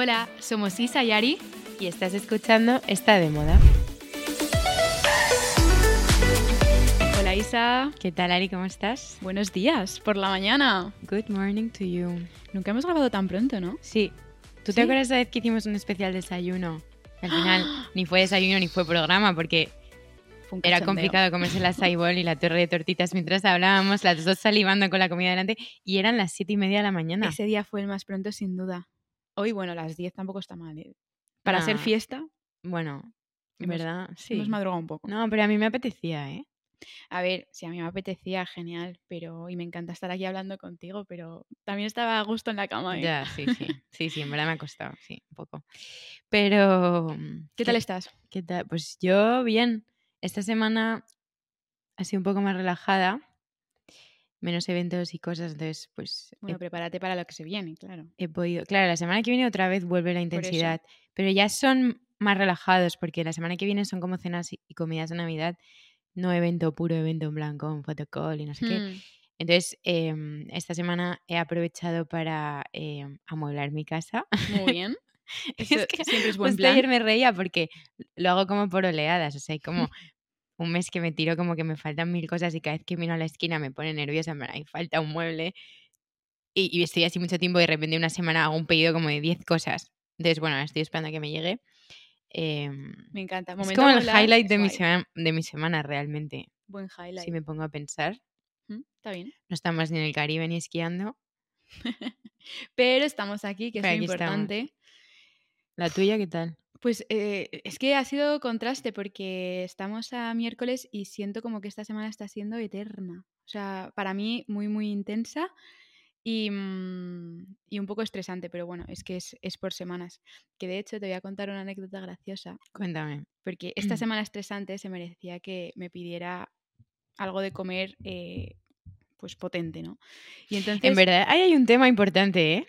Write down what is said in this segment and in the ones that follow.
Hola, somos Isa y Ari. Y estás escuchando Está de moda. Hola Isa. ¿Qué tal, Ari? ¿Cómo estás? Buenos días, por la mañana. Good morning to you. Nunca hemos grabado tan pronto, ¿no? Sí. ¿Tú ¿Sí? te acuerdas la vez que hicimos un especial desayuno? Al final ni fue desayuno ni fue programa porque era complicado comerse la saibol y la torre de tortitas mientras hablábamos, las dos salivando con la comida delante y eran las siete y media de la mañana. Ese día fue el más pronto, sin duda. Hoy, bueno, las 10 tampoco está mal. ¿eh? Para ser No. fiesta, Bueno, en verdad, sí. hemos madrugado un poco. No, pero a mí me apetecía, ¿eh? A ver, si a mí me apetecía, genial, pero y me encanta estar aquí hablando contigo, pero también estaba a gusto en la cama. ¿eh? Ya, sí, sí. Sí, sí, en verdad me ha costado, sí, un poco. Pero... ¿Qué tal estás? ¿Qué tal? Pues yo bien. Esta semana ha sido un poco más relajada, menos eventos y cosas, entonces pues Bueno, he, prepárate para lo que se viene, claro. he podido... Claro, la semana que viene otra vez vuelve la intensidad, pero ya son más relajados porque la semana que viene son como cenas y comidas de Navidad, no evento puro, evento en blanco, un fotocall y no sé qué. Hmm, Entonces, em, esta semana he aprovechado para em, amueblar mi casa. Muy bien. Es Eso que siempre es buen plan. ayer me reía porque lo hago como por oleadas, o sea, como un mes que me tiro como que me faltan mil cosas y cada vez que miro a la esquina me pone nerviosa, me falta un mueble y, y estoy así mucho tiempo y de repente una semana hago un pedido como de 10 cosas. Entonces, bueno, estoy esperando a que me llegue. Em, Me encanta. es como el highlight de mi, semana, de mi semana realmente, Buen highlight. si me pongo a pensar. Está bien. No estamos ni en el Caribe ni esquiando. Pero estamos aquí, que es lo estamos. importante. ¿La tuya qué tal? Pues eh, es que ha sido contraste porque estamos a miércoles y siento como que esta semana está siendo eterna. O sea, para mí muy, muy intensa y, mm, y un poco estresante, pero bueno, es que es, es por semanas. Que de hecho te voy a contar una anécdota graciosa Cuéntame. porque esta semana estresante se merecía que me pidiera algo de comer eh, pues potente, ¿no? Y entonces... En verdad, ahí hay un tema importante, ¿eh?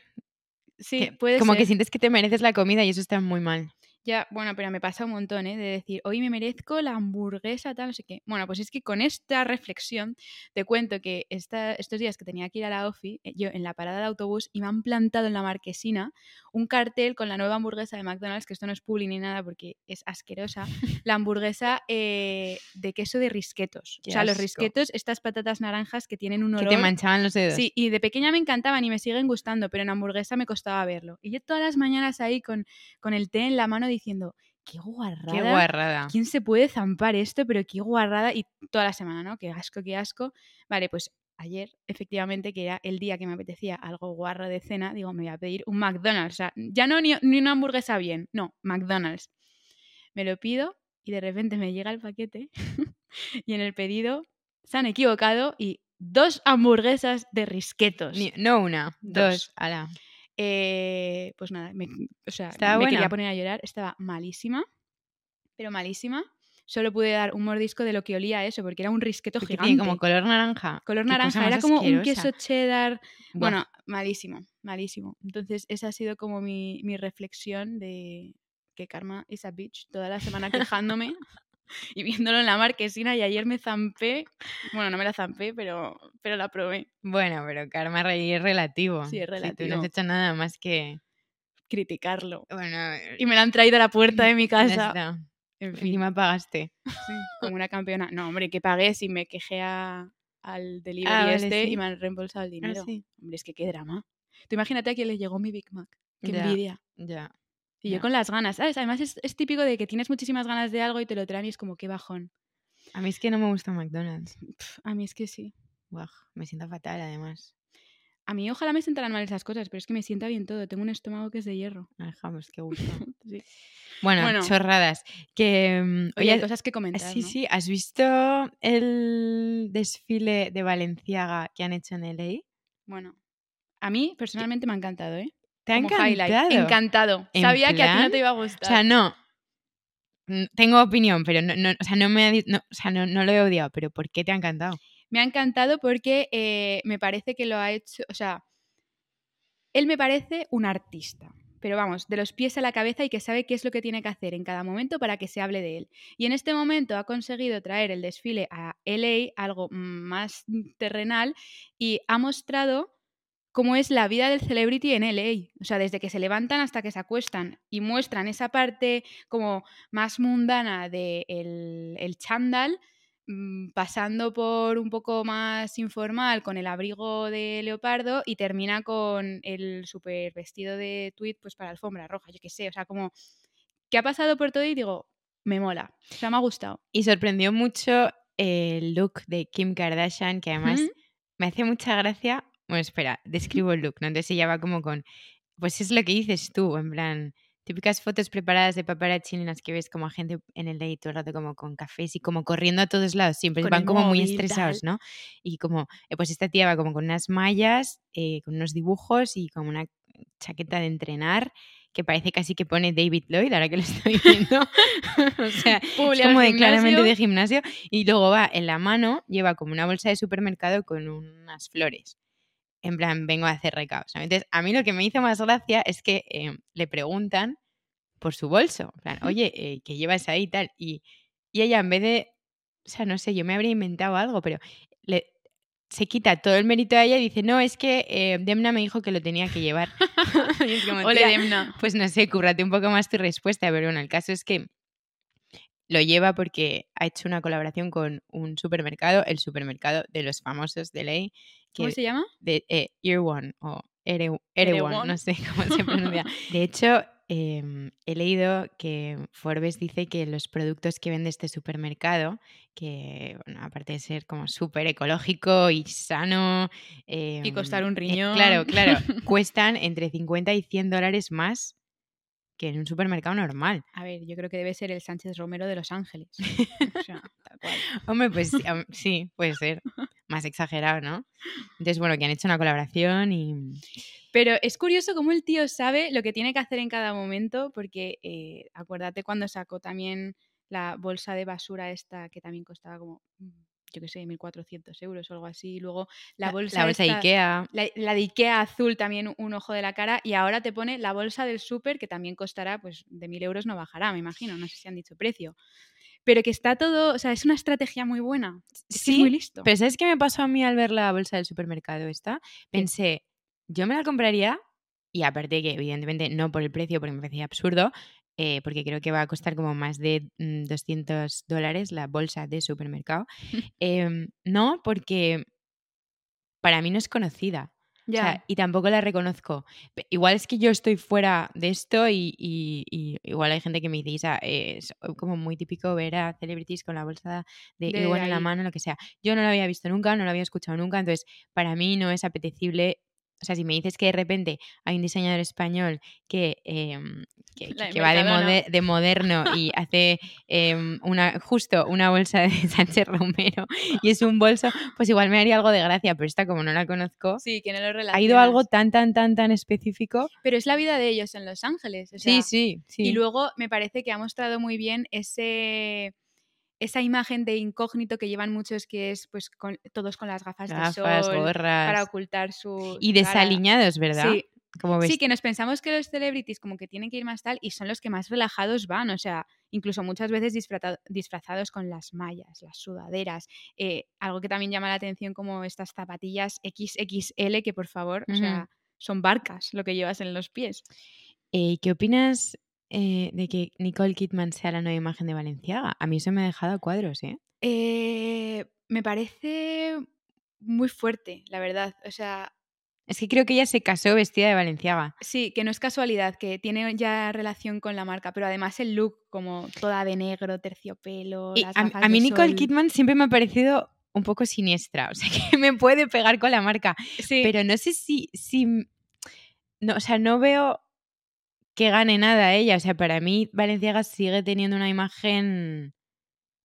Sí, que- puede como ser. que sientes que te mereces la comida y eso está muy mal. Ya, bueno, pero me pasa un montón, ¿eh? De decir, hoy me merezco la hamburguesa, tal, no sé qué. Bueno, pues es que con esta reflexión te cuento que esta- estos días que tenía que ir a la OFI, eh, yo en la parada de autobús y me han plantado en la marquesina un cartel con la nueva hamburguesa de McDonald's, que esto no es publi ni nada porque es asquerosa, la hamburguesa eh, de queso de risquetos. Qué o sea, los risquetos, estas patatas naranjas que tienen un Que olor... te manchaban los dedos. Sí, y de pequeña me encantaban y me siguen gustando, pero en hamburguesa me costaba verlo. Y yo todas las mañanas ahí con, con el té en la mano diciendo, qué guarrada. Qué guarrada. ¿Quién se puede zampar esto? Pero qué guarrada. Y toda la semana, ¿no? Qué asco, qué asco. Vale, pues ayer, efectivamente, que era el día que me apetecía algo guarro de cena, digo, me voy a pedir un McDonald's. O sea, ya no ni, ni una hamburguesa bien, no, McDonald's. Me lo pido y de repente me llega el paquete y en el pedido se han equivocado y dos hamburguesas de risquetos. Ni- no una, dos. Dos. ala. Eh, pues nada, me, o sea, ¿Estaba me buena? quería poner a llorar. Estaba malísima, pero malísima. Solo pude dar un mordisco de lo que olía a eso, porque era un risqueto Porque gigante. tiene como color naranja. color naranja, era como un queso cheddar. Buah, Bueno, malísimo, malísimo. Entonces, esa ha sido como mi, mi reflexión de que Karma is a bitch toda la semana quejándome y viéndolo en la marquesina. Y ayer me zampé, bueno, no me la zampé, pero, pero la probé. Bueno, pero karma es relativo. Sí, es Si tú no relativo. has hecho nada más que. Criticarlo. Bueno, Y me la han traído a la puerta de mi casa. En fin. Encima pagaste. Sí, como una campeona. No, hombre, que pagué si me quejé a- al delivery Ah, vale, este sí. y me han reembolsado el Ah, dinero. sí. Hombre, es que qué drama. Tú imagínate a quién le llegó mi Big Mac. Qué Ya. envidia. Ya. Y yo con las ganas, ¿sabes? Además es, es típico de que tienes muchísimas ganas de algo y te lo traen y es como qué bajón. A mí es que no me gusta McDonald's. A mí es que sí. Me siento fatal además. A mí ojalá me sentaran mal esas cosas, pero es que me sienta bien todo. Tengo un estómago que es de hierro. Ay, Vamos, qué gusto. Sí. Bueno, Bueno. chorradas. Que, mm, Oye, hay cosas que comentar, sí, ¿no? sí, ¿has visto el desfile de Valenciaga que han hecho en LA? Bueno, a mí personalmente me ha encantado, ¿eh? ¿Te ha encantado? highlight. Encantado. ¿En Sabía que a ti no te iba a O gustar. sea, no. mm, Tengo opinión, pero no, no, o sea, no me no, o sea, no, no lo he odiado, pero ¿por qué te ha encantado? Me ha encantado porque eh, me parece que lo ha hecho, o sea, él me parece un artista, pero vamos, de los pies a la cabeza y que sabe qué es lo que tiene que hacer en cada momento para que se hable de él. Y en este momento ha conseguido traer el desfile a LA, algo más terrenal, y ha mostrado cómo es la vida del celebrity en LA. O sea, desde que se levantan hasta que se acuestan y muestran esa parte como más mundana del de el chándal, mm, pasando por un poco más informal con el abrigo de leopardo y termina con el super vestido de tweed pues para alfombra roja, yo qué sé, o sea, como ¿qué ha pasado por todo y digo, me mola, o sea, me ha gustado. Y sorprendió mucho el look de Kim Kardashian, que además me hace mucha gracia. Bueno, espera, describo el look, ¿no? Entonces ella va como con. Pues es lo que dices tú, en plan. Típicas fotos preparadas de paparazzi en las que ves como a gente en el day todo el rato como con cafés y como corriendo a todos lados. Siempre Con van como muy móvil, estresados, tal. ¿no? Y como, eh, pues esta tía va como con unas mallas, eh, con unos dibujos y como una chaqueta de entrenar que parece casi que pone David Lloyd, ahora que lo estoy viendo. o sea, es como de, claramente de gimnasio. Y luego va en la mano, lleva como una bolsa de supermercado con unas flores. En plan, vengo a hacer recados. ¿no? Entonces, a mí lo que me hizo más gracia es que eh, le preguntan por su bolso. En plan, oye, eh, ¿qué llevas ahí y tal? Y, y ella, en vez de. O sea, no sé, yo me habría inventado algo, pero le, se quita todo el mérito a ella y dice, no, es que eh, Demna me dijo que lo tenía que llevar. Y es como, Ole "Tía, Demna. pues no sé, cúrrate un poco más tu respuesta, pero bueno, el caso es que lo lleva porque ha hecho una colaboración con un supermercado, el supermercado de los famosos de ley, ¿Cómo se llama? de eh, Ear One o Ere, Ere. One, no sé cómo se pronuncia. De hecho, em, he leído que Forbes dice que los productos que vende este supermercado, que bueno, aparte de ser como súper ecológico y sano, Y costar em, un eh, claro, riñón. claro, cuestan entre 50 y 100 dólares más que en un supermercado normal. A ver, yo creo que debe ser el Sánchez Romero de Los Ángeles. O sea, cual. Hombre, pues sí, puede ser. Más exagerado, ¿no? Entonces, bueno, que han hecho una colaboración y... Pero es curioso cómo el tío sabe lo que tiene que hacer en cada momento, porque eh, acuérdate cuando sacó también la bolsa de basura esta que también costaba como, mm, yo qué sé, 1.400 euros o algo así. Luego la bolsa, la bolsa esta- Ikea. La, la de Ikea azul también un ojo de la cara y ahora te pone la bolsa del súper que también costará, pues de mil euros no bajará, me imagino, no sé si han dicho precio. Pero que está todo, o sea, es una estrategia muy buena. Es Sí, muy listo. Pero ¿sabes qué me pasó a mí al ver la bolsa del supermercado esta? Pensé, yo me la compraría y aparte que evidentemente no por el precio porque me parecía absurdo, eh, porque creo que va a costar como más de mm, 200 dólares la bolsa de supermercado. Em, no, porque para mí no es conocida. O Ya. sea, y tampoco la reconozco. Igual es que yo estoy fuera de esto y, y- y igual hay gente que me dice, "Isa, es como muy típico ver a celebrities con la bolsa de, De igual en la mano, lo que sea. Yo no lo había visto nunca, no lo había escuchado nunca, entonces para mí no es apetecible. O sea, si me dices que de repente hay un diseñador español que, em, que, va de, de moderno y hace em, una, justo una bolsa de Sánchez Romero y es un bolso, pues igual me haría algo de gracia, pero esta como no la conozco, Sí, que no lo ha ido algo tan, tan, tan, tan específico. Pero es la vida de ellos en Los Ángeles. o Sí, sí, sí. Y luego me parece que ha mostrado muy bien ese esa imagen de incógnito que llevan muchos que es pues con, todos con las gafas, Gafas, de sol gorras. para ocultar su Y cara. desaliñados, ¿verdad? Sí, Como sí, que nos pensamos que los celebrities como que tienen que ir más tal y son los que más relajados van, o sea, incluso muchas veces disfraza- disfrazados con las mallas, las sudaderas, eh, algo que también llama la atención como estas zapatillas XXL que por favor, o sea, son barcas lo que llevas en los pies. Eh, ¿Qué opinas eh, de que Nicole Kidman sea la nueva imagen de Valenciaga? A mí eso me ha dejado a cuadros, ¿eh? Eh, me parece muy fuerte, la verdad, o sea, Es que creo que ella se casó vestida de Valenciaga. Sí, que no es casualidad, que tiene ya relación con la marca, pero además el look, como toda de negro, terciopelo, Y las a, a mí Nicole sol. Kidman siempre me ha parecido un poco siniestra, o sea, que me puede pegar con la marca, Sí, pero no sé si, si no, o sea, no veo que gane nada ella, o sea, para mí Valenciaga sigue teniendo una imagen,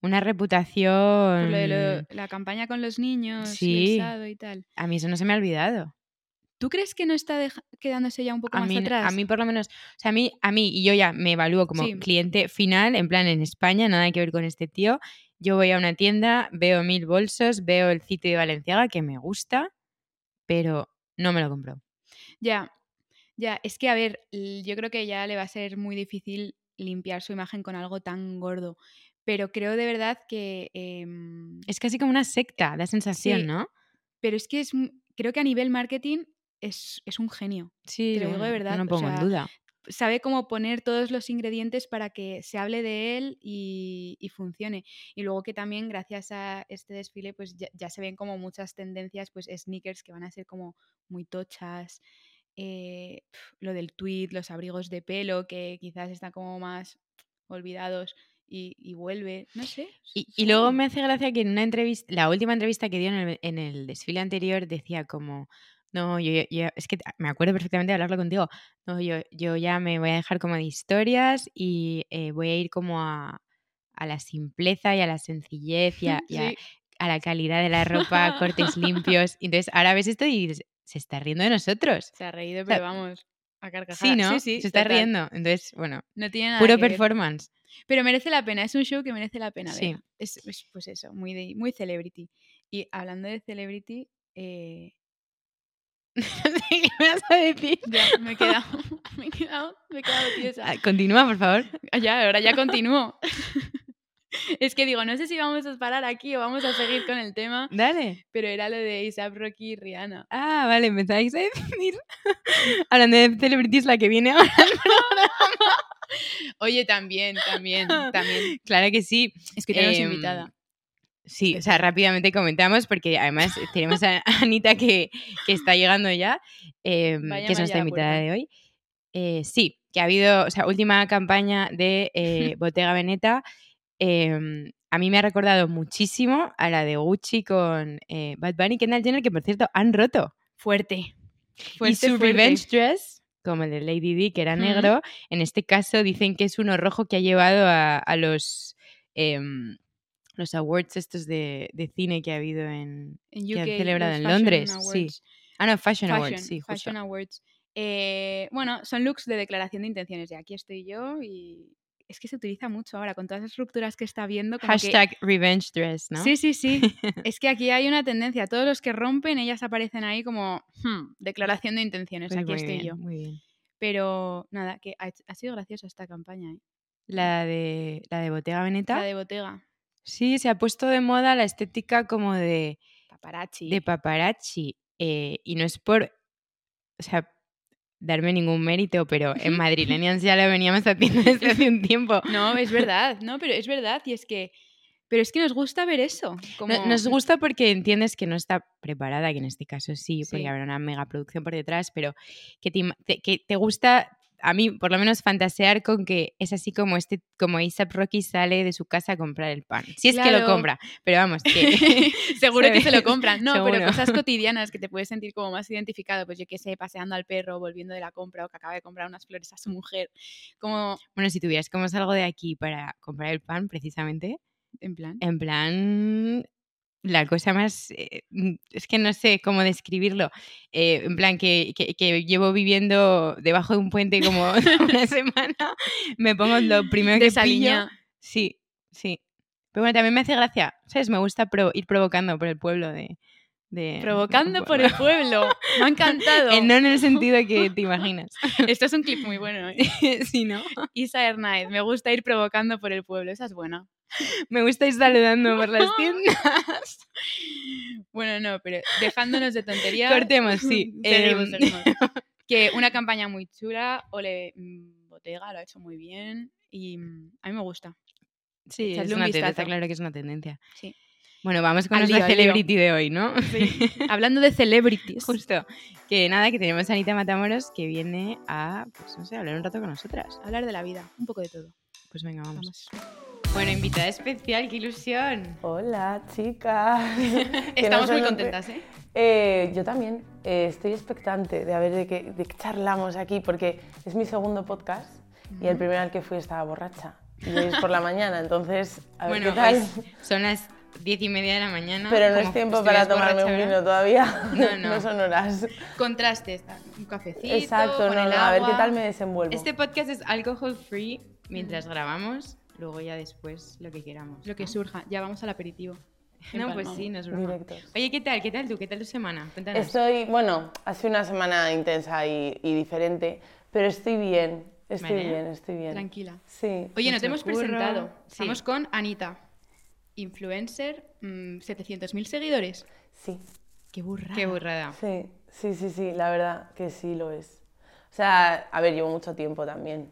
una reputación, por lo de lo- la campaña con los niños, y Sí. el Sado y tal. a mí eso no se me ha olvidado. ¿Tú crees que no está quedándose ya un poco A más mí, atrás? a mí por lo menos, o sea, a mí, a mí, y yo ya me evalúo como Sí. cliente final, en plan en España, nada que ver con este tío. Yo voy a una tienda, veo mil bolsos, veo el sitio de Valenciaga que me gusta, pero no me lo compro. Ya, ya, es que a ver, yo creo que ya le va a ser muy difícil limpiar su imagen con algo tan gordo, pero creo de verdad que... em, Es casi como una secta, da sensación, Sí. ¿no? Pero es que es, creo que a nivel marketing es, es un genio. Sí, Te lo digo de verdad, No pongo en sea, duda. Sabe cómo poner todos los ingredientes para que se hable de él y, y funcione. Y luego que también gracias a este desfile pues ya, ya se ven como muchas tendencias, pues sneakers que van a ser como muy tochas. Eh, lo del tweed, los abrigos de pelo que quizás están como más olvidados y, y vuelve, no sé. Y, luego me hace gracia que en una entrevista, la última entrevista que dio en el, en el desfile anterior decía como, no, yo, yo- es que me acuerdo perfectamente de hablarlo contigo, no, yo, yo ya me voy a dejar como de historias y eh, voy a ir como a, a la simpleza y a la sencillez y a, y a- la calidad de la ropa, cortes limpios. Entonces ahora ves esto y dices, se está riendo de nosotros. Se ha reído, sea, pero vamos, a carcajadas. Sí, ¿no? Sí, sí, se está total. riendo. Entonces, bueno, No tiene nada puro que ver. performance. Pero merece la pena, es un show que merece la pena Sí. Es, es, pues eso, muy, de, muy celebrity. Y hablando de celebrity, eh, ¿Qué me vas a decir? ya me he quedado, me he quedado, me he quedado tiesa. Ah, Continúa, por favor. Ah, Ya, ahora ya continúo. Es que digo, no sé si vamos a parar aquí o vamos a seguir con el tema, Dale. pero era lo de Isaac Rocky y Rihanna. Ah, vale, me estáis a decir. Hablando de celebrities, la que viene ahora. Oye, también, también, también. Claro que sí. Es que tenemos Em, invitada. Sí, o sea, rápidamente comentamos porque además tenemos a Anita que, que está llegando ya, em, que es nuestra invitada de hoy. Eh, sí, que ha habido, o sea, última campaña de eh, Bottega Veneta. Em, a mí me ha recordado muchísimo a la de Gucci con eh, Bad Bunny y Kendall Jenner, que por cierto han roto. Fuerte. y su fuerte. revenge dress, como el de Lady D, que era negro, en este caso dicen que es uno rojo que ha llevado a, a los, em, los awards estos de, de cine que ha habido en... En que han celebrado en Londres, sí. Ah, no, Fashion, Fashion, Awards, sí, justo. Fashion Awards. Eh, bueno, son looks de declaración de intenciones. De aquí estoy yo y es que se utiliza mucho ahora con todas las rupturas que está viendo. Como que- Hashtag revenge dress, ¿no? Sí, sí, sí. es que aquí hay una tendencia. Todos los que rompen, ellas aparecen ahí como "Hmm, declaración de intenciones. Pues aquí muy estoy bien, yo. Muy bien. Pero nada, que ha, ha sido graciosa esta campaña. ¿eh? La de, la de Bottega Veneta. La de Bottega, Sí, se ha puesto de moda la estética como de, paparazzi. de paparazzi. eh, y no es por, o sea, darme ningún mérito, pero en Madrilenians ya lo veníamos haciendo desde hace un tiempo. No, es verdad, no, pero es verdad. Y es que. Pero es que nos gusta ver eso. Como... No- Nos gusta porque entiendes que no está preparada, que en este caso sí, porque Sí. habrá una mega producción por detrás, pero que te- que te gusta, a mí por lo menos, fantasear con que es así como este, como ASAP Rocky sale de su casa a comprar el pan. Si es que lo compra, pero vamos, que Seguro que se lo compran. No, pero cosas cotidianas que te puedes sentir como más identificado. Pues yo qué sé, paseando al perro, volviendo de la compra o que acaba de comprar unas flores a su mujer. Como, bueno, si tuvieras como salgo de aquí para comprar el pan, precisamente, en plan. en plan la cosa más eh, mm, es que no sé cómo describirlo eh, en plan que, que- que llevo viviendo debajo de un puente como una semana me pongo lo primero que pillo sí sí. Pero bueno también me hace gracia sabes me gusta pro- ir provocando por el pueblo de, de Provocando por el pueblo. Me ha encantado. Eh, no en el sentido que te imaginas Esto es un clip muy bueno. ¿eh? sí no Isa Hernández, me gusta ir provocando por el pueblo. Esa es buena. me gusta ir saludando por las tiendas Bueno, no, pero dejándonos de tonterías. cortemos sí Seguimos, Em. Que una campaña muy chula. Ole mm, Bottega lo ha hecho muy bien. Y mm, a mí me gusta. Sí, es Echadle un una tendencia, está vistazo. claro que es una tendencia. Sí. Bueno, vamos con nuestra celebrity de hoy, ¿no? Hablando de celebrities. Justo. Que nada, que tenemos a Anita Matamoros que viene a, pues no sé, hablar un rato con nosotras. Hablar de la vida. Un poco de todo. Pues venga, vamos. Vamos. Bueno, invitada especial, qué ilusión. Hola, chicas. Estamos no muy contentas, ¿eh? Eh, yo también eh, estoy expectante de a ver de qué, de qué charlamos aquí, porque es mi segundo podcast y el primero al que fui estaba borracha. Y es por la mañana, entonces, a ver bueno, qué tal. pues, son las diez y media de la mañana. Pero no es tiempo para tomarme un vino todavía. No, no. son horas. Contraste, está un cafecito. Exacto, con no, el no, a ver qué agua. tal me desenvuelvo. Este podcast es alcohol free mientras grabamos, luego ya después lo que queramos. Lo que ¿no? surja. Ya vamos al aperitivo. No, pues sí, no. Directos. Oye, ¿qué tal? ¿Qué tal tú? ¿Qué tal tu semana? Cuéntanos. Estoy, bueno, ha sido una semana intensa y, y diferente, pero estoy bien, estoy Vale. bien, estoy bien. Tranquila. Sí. Oye, no te hemos curro. presentado. Sí. Estamos con Anita. Influencer, mm, 700.000 seguidores. Sí, Qué burrada. Qué burrada. sí, Sí, sí, sí, la verdad que sí lo es. O sea, a ver, llevo mucho tiempo también.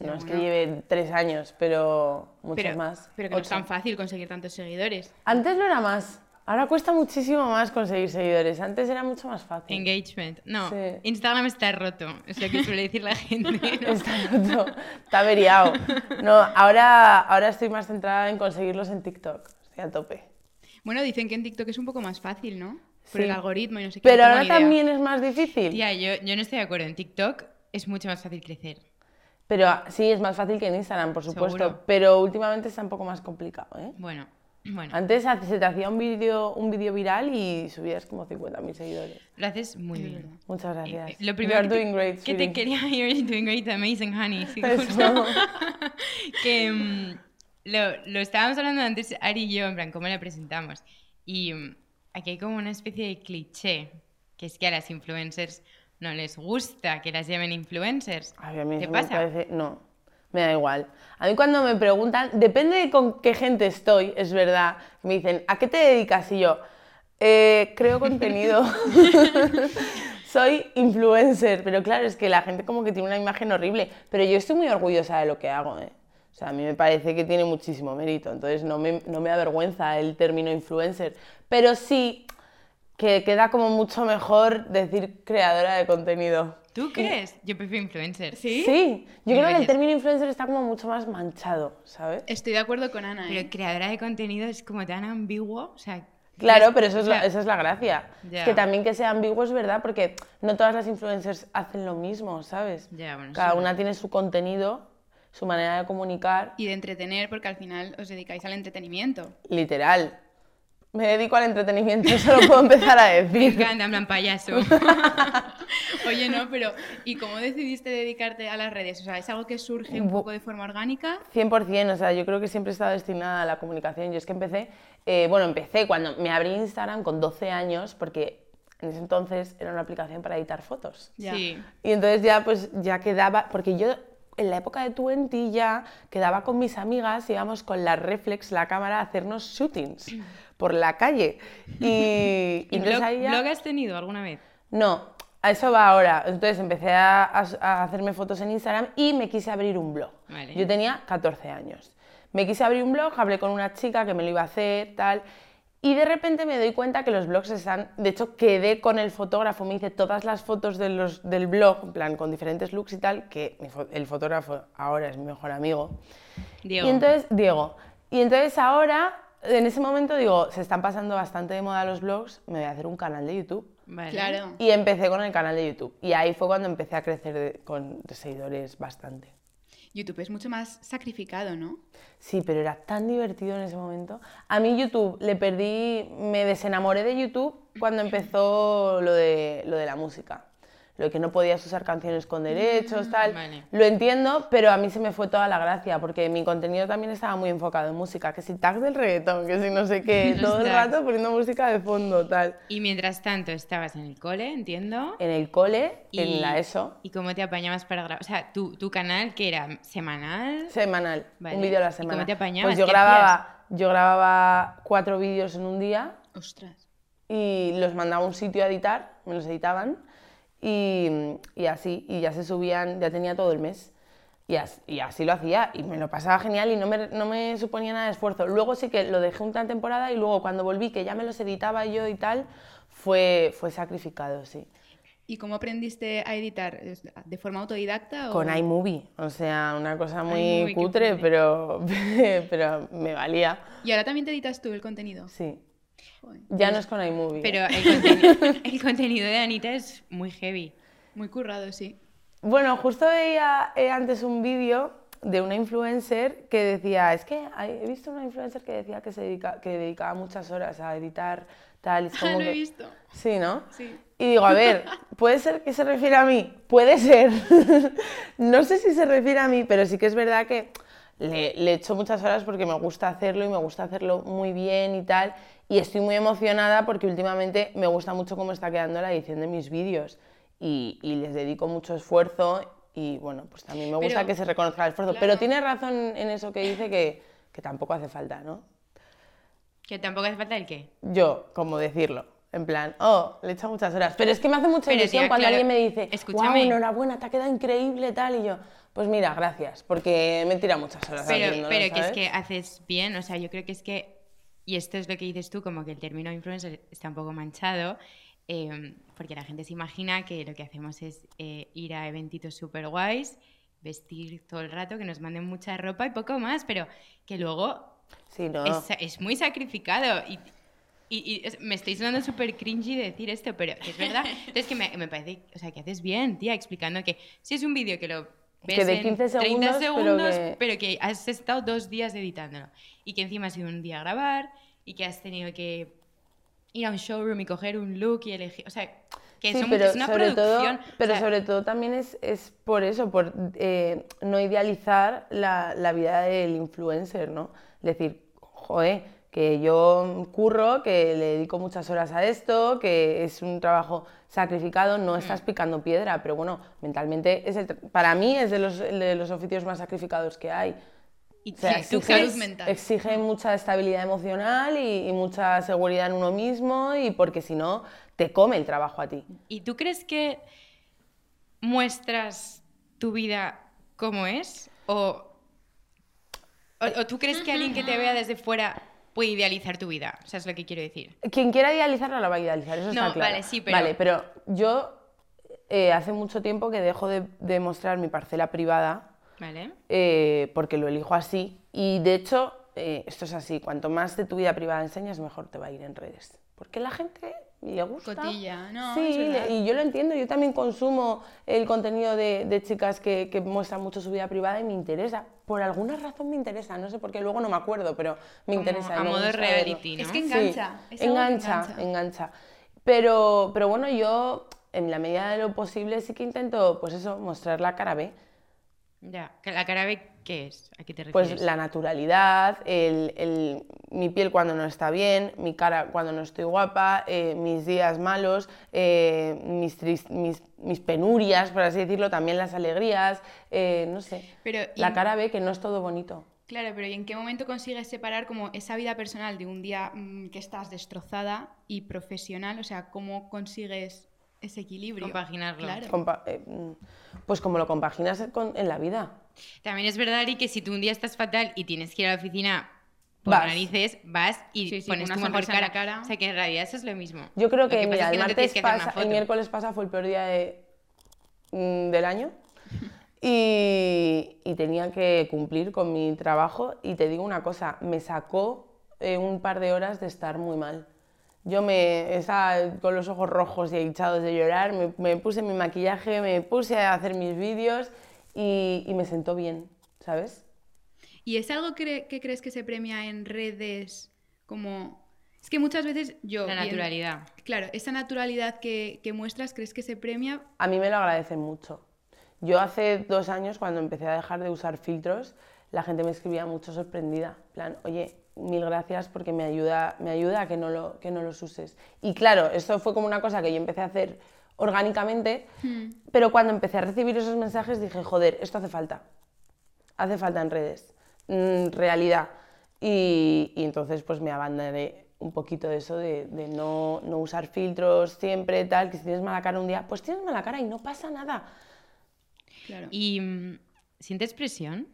No es que lleve tres años, pero muchos Pero, más. pero que no es Ocho. tan fácil conseguir tantos seguidores. Antes no era más. Ahora cuesta muchísimo más conseguir seguidores. Antes era mucho más fácil. Engagement. No, Sí. Instagram está roto. Es lo que suele decir la gente. ¿no? Está roto, está averiado. No, ahora, ahora estoy más centrada en conseguirlos en TikTok. Estoy a tope. Bueno, dicen que en TikTok es un poco más fácil, ¿no? Por Sí. el algoritmo y no sé qué. Pero no ahora idea. también es más difícil. Tía, yo, yo no estoy de acuerdo. En TikTok es mucho más fácil crecer. Pero sí, es más fácil que en Instagram, por supuesto. Seguro. Pero últimamente está un poco más complicado, ¿eh? Bueno, bueno. Antes se te hacía un vídeo un vídeo viral y subías como 50.000 seguidores. Lo haces muy bien. Muchas gracias. Eh, Lo You primero are que te, doing great, que te quería you're doing great, amazing, honey. Sí, que mm, lo, lo estábamos hablando antes, Ari y yo, en plan, cómo la presentamos. Y mm, aquí hay como una especie de cliché, que es que a las influencers no les gusta que las llamen influencers. Ay, a mí ¿Te me pasa? parece- No, me da igual. A mí cuando me preguntan, depende de con qué gente estoy, es verdad, me dicen, ¿a qué te dedicas? Y yo, "Eh, creo contenido. Soy influencer, pero claro, es que la gente como que tiene una imagen horrible, pero yo estoy muy orgullosa de lo que hago, ¿eh? O sea, a mí me parece que tiene muchísimo mérito, entonces no me, no me avergüenza el término influencer, pero sí que queda como mucho mejor decir creadora de contenido. ¿Tú crees? Yo prefiero influencer. ¿Sí? Sí, yo creo que el término influencer está como mucho más manchado, ¿sabes? Estoy de acuerdo con Ana. Pero ¿eh? creadora de contenido es como tan ambiguo, o sea... Claro, es- pero eso es o la, esa es la gracia. Ya. Es que también que sea ambiguo es verdad, porque no todas las influencers hacen lo mismo, ¿sabes? Ya, bueno, Cada sí. una tiene su contenido, su manera de comunicar, Y de entretener, porque al final os dedicáis al entretenimiento. literal. Me dedico al entretenimiento, eso lo puedo empezar a Me decir. encanta, en plan payaso. Oye, no, pero ¿y cómo decidiste dedicarte a las redes? O sea, ¿es algo que surge un poco de forma orgánica? 100%, o sea, yo creo que siempre he estado destinada a la comunicación. Yo es que empecé, eh, bueno, empecé cuando me abrí Instagram con 12 años, porque en ese entonces era una aplicación para editar fotos. Ya. Sí. Y entonces ya pues ya quedaba, porque yo en la época de Twenty ya quedaba con mis amigas, íbamos con la reflex, la cámara, a hacernos shootings por la calle. Y, y ¿Y entonces blog, ahí ya- blog has tenido alguna vez? No, a eso va ahora. Entonces empecé a, a- a hacerme fotos en Instagram y me quise abrir un blog. Vale. Yo tenía 14 años. Me quise abrir un blog, hablé con una chica que me lo iba a hacer, tal. Y de repente me doy cuenta que los blogs están. De hecho, quedé con el fotógrafo, me hice todas las fotos de los, del blog, en plan, con diferentes looks y tal, que el fotógrafo ahora es mi mejor amigo. Diego. Y entonces, Diego. Y entonces ahora, en ese momento, digo, se están pasando bastante de moda los blogs, me voy a hacer un canal de YouTube. Vale. Claro. Y empecé con el canal de YouTube. Y ahí fue cuando empecé a crecer de- con seguidores bastante. YouTube es mucho más sacrificado, ¿no? Sí, pero era tan divertido en ese momento. A mí YouTube le perdí, me desenamoré de YouTube cuando empezó lo de, lo de la música. Lo que no podías usar canciones con derechos, tal. vale. Lo entiendo, pero a mí se me fue toda la gracia, porque mi contenido también estaba muy enfocado en música. Que si tag del reggaetón, que si no sé qué, Los todo el tags. rato poniendo música de fondo, tal. Y mientras tanto estabas en el cole, entiendo. En el cole, y, en la ESO, ¿Y cómo te apañabas para grabar? O sea, tu, tu canal, que era semanal. Semanal, Vale. un vídeo a la ¿Y semana. cómo te apañabas? Pues yo ¿Qué grababa, yo grababa cuatro vídeos en un día Ostras. y los mandaba a un sitio a editar, me los editaban y, y así, y ya se subían, ya tenía todo el mes. Y así, y así lo hacía y me lo pasaba genial y no me, no me suponía nada de esfuerzo. Luego sí que lo dejé una temporada y luego cuando volví, que ya me los editaba yo y tal, fue, fue sacrificado, sí. ¿Y cómo aprendiste a editar? ¿Es ¿De forma autodidacta? O... Con iMovie, o sea, una cosa muy cutre. pero, pero me valía. ¿Y ahora también te editas tú el contenido? Sí, Joder, ya no es con iMovie. Pero el contenido, el contenido de Anita es muy heavy. Muy currado, sí. Bueno, justo veía eh, antes un vídeo de una influencer que decía, es que he visto una influencer que decía que se dedica, que dedicaba muchas horas a editar tal, y es como Lo he visto. Sí, ¿no? Sí. Y digo, a ver, ¿puede ser que se refiere a mí? Puede ser. no sé si se refiere a mí, pero sí que es verdad que le, le echo muchas horas porque me gusta hacerlo y me gusta hacerlo muy bien y tal. Y estoy muy emocionada porque últimamente me gusta mucho cómo está quedando la edición de mis vídeos y, y les dedico mucho esfuerzo y bueno, pues también me gusta Pero- que se reconozca el esfuerzo. claro. Pero tiene razón en eso que dice que, que tampoco hace falta, ¿no? Que tampoco hace falta el qué. Yo, como decirlo, En plan, oh, le he echado muchas horas. Pero es que me hace mucha ilusión tía, cuando claro, alguien me dice, escúchame. wow, enhorabuena, te ha quedado increíble, tal. Y yo, pues mira, gracias, porque me he tirado muchas horas Pero, pero que es ¿sabes? que haces bien, o sea, yo creo que es que, y esto es lo que dices tú, como que el término influencer está un poco manchado, eh, porque la gente se imagina que lo que hacemos es eh, ir a eventitos súper guays, vestir todo el rato, que nos manden mucha ropa y poco más, pero que luego Sí, no. es, es muy sacrificado y, y- y me estoy sonando súper cringy de decir esto, pero es verdad. Entonces que me, me parece, o sea, que haces bien, tía, explicando que si es un vídeo que lo Que de en 15 30 segundos, pero segundos, que- pero que has estado dos días editándolo y que encima ha sido un día a grabar y que has tenido que ir a un showroom y coger un look y elegir, o sea, que Sí, son- pero es una sobre todo, producción. pero o sea, sobre todo también es, es por eso, por eh, no idealizar la, la vida del influencer, ¿no? Decir, joder, que yo curro, que le dedico muchas horas a esto, que es un trabajo sacrificado, no Mm. estás picando piedra, pero bueno, mentalmente es el para mí es de los, de los oficios más sacrificados que hay. y O sea, exige- crees- salud mental. exige mucha estabilidad emocional y, y mucha seguridad en uno mismo y porque si no, te come el trabajo a ti. ¿Y tú crees que muestras tu vida como es? ¿O, o, o tú crees que alguien que te vea desde fuera puede idealizar tu vida? O sea, es lo que quiero decir. Quien quiera idealizarla la va a idealizar, eso No, está claro. vale, sí, pero- Vale, pero yo eh, hace mucho tiempo que dejo de, de mostrar mi parcela privada ¿Vale? eh, porque lo elijo así y de hecho eh, esto es así, cuanto más de tu vida privada enseñas, mejor te va a ir en redes. Porque la gente le gusta. Cotilla, no, sí, le- y yo lo entiendo, yo también consumo el contenido de, de chicas que, que muestran mucho su vida privada y me interesa. Por alguna razón me interesa, no sé por qué, luego no me acuerdo, pero me Como interesa. y a me modo reality, ¿no? Es que Sí, engancha. es algo que engancha, engancha. engancha. Pero, pero bueno, yo en la medida de lo posible sí que intento, pues eso, mostrar la cara B. Ya. ¿Que ¿La cara B qué es? ¿A qué te Pues refieres? la naturalidad, el, el- mi piel cuando no está bien, mi cara cuando no estoy guapa, eh, mis días malos, eh, mis, tris- mis, mis penurias, por así decirlo, también las alegrías, eh, no sé. Pero, La cara ve que no es todo bonito. Claro, pero ¿y en qué momento consigues separar como esa vida personal de un día mm, que estás destrozada y profesional? O sea, ¿cómo consigues ese equilibrio? Compaginarlo. Claro. Compa- eh, mm, pues como lo compaginas con- en la vida. También es verdad, Ari, que si tú un día estás fatal y tienes que ir a la oficina por Vas. narices, vas y Sí, sí, pones tu una mejor sonrisa en cara. la cara. O sea, que en realidad eso es lo mismo. Yo creo que, mira, que el no martes pasa, el miércoles pasa fue el peor día de, mm, del año y, y tenía que cumplir con mi trabajo y te digo una cosa, me sacó eh, un par de horas de estar muy mal. Yo me estaba con los ojos rojos y hinchados de llorar, me, me puse mi maquillaje, me puse a hacer mis vídeos y, y me sentó bien, ¿sabes? ¿Y es algo que, que crees que se premia en redes como... Es que muchas veces yo... La naturalidad. Claro, esa naturalidad que, que muestras, ¿crees que se premia? A mí me lo agradecen mucho. Yo hace dos años, cuando empecé a dejar de usar filtros, la gente me escribía mucho sorprendida. En plan, oye, mil gracias porque me ayuda, me ayuda a que no, lo, que no los uses. Y claro, esto fue como una cosa que yo empecé a hacer orgánicamente, pero cuando empecé a recibir esos mensajes dije, joder, esto hace falta. Hace falta en redes. Mm, realidad. Y, y entonces pues me abandoné un poquito de eso de, de no, no usar filtros siempre, tal, que si tienes mala cara un día, pues tienes mala cara y no pasa nada. Claro. ¿Y mm, sientes presión?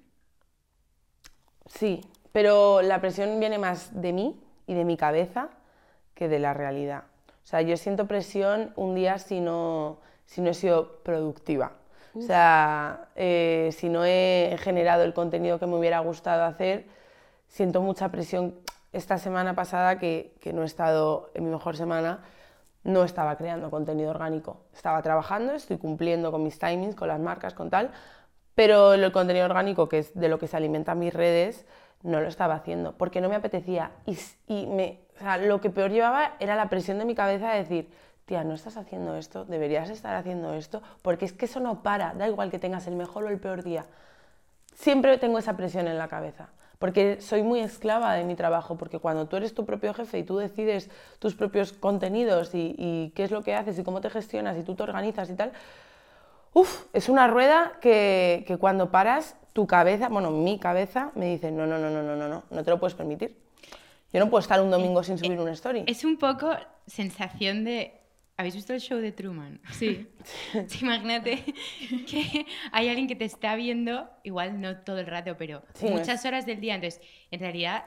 Sí, pero la presión viene más de mí y de mi cabeza que de la realidad. O sea, yo siento presión un día si no, si no he sido productiva. O sea, eh, si no he generado el contenido que me hubiera gustado hacer, siento mucha presión. Esta semana pasada, que, que no he estado en mi mejor semana, no estaba creando contenido orgánico. Estaba trabajando, estoy cumpliendo con mis timings, con las marcas, con tal, pero el contenido orgánico, que es de lo que se alimentan mis redes, no lo estaba haciendo, porque no me apetecía. Y, me, sea, lo que peor llevaba era la presión de mi cabeza de decir, tía, no estás haciendo esto, deberías estar haciendo esto, porque es que eso no para, da igual que tengas el mejor o el peor día. Siempre tengo esa presión en la cabeza, porque soy muy esclava de mi trabajo, porque cuando tú eres tu propio jefe y tú decides tus propios contenidos y, y qué es lo que haces y cómo te gestionas y tú te organizas y tal, Uf, es una rueda que, que cuando paras, tu cabeza, bueno, mi cabeza me dice, no, no, no, no, no, no, no, no te lo puedes permitir. Yo no puedo estar un domingo sin subir una story. Es un poco sensación de... ¿Habéis visto el show de Truman? Sí. Sí, Imagínate que hay alguien que te está viendo, igual no todo el rato, pero Sí, muchas horas del día. Entonces, en realidad,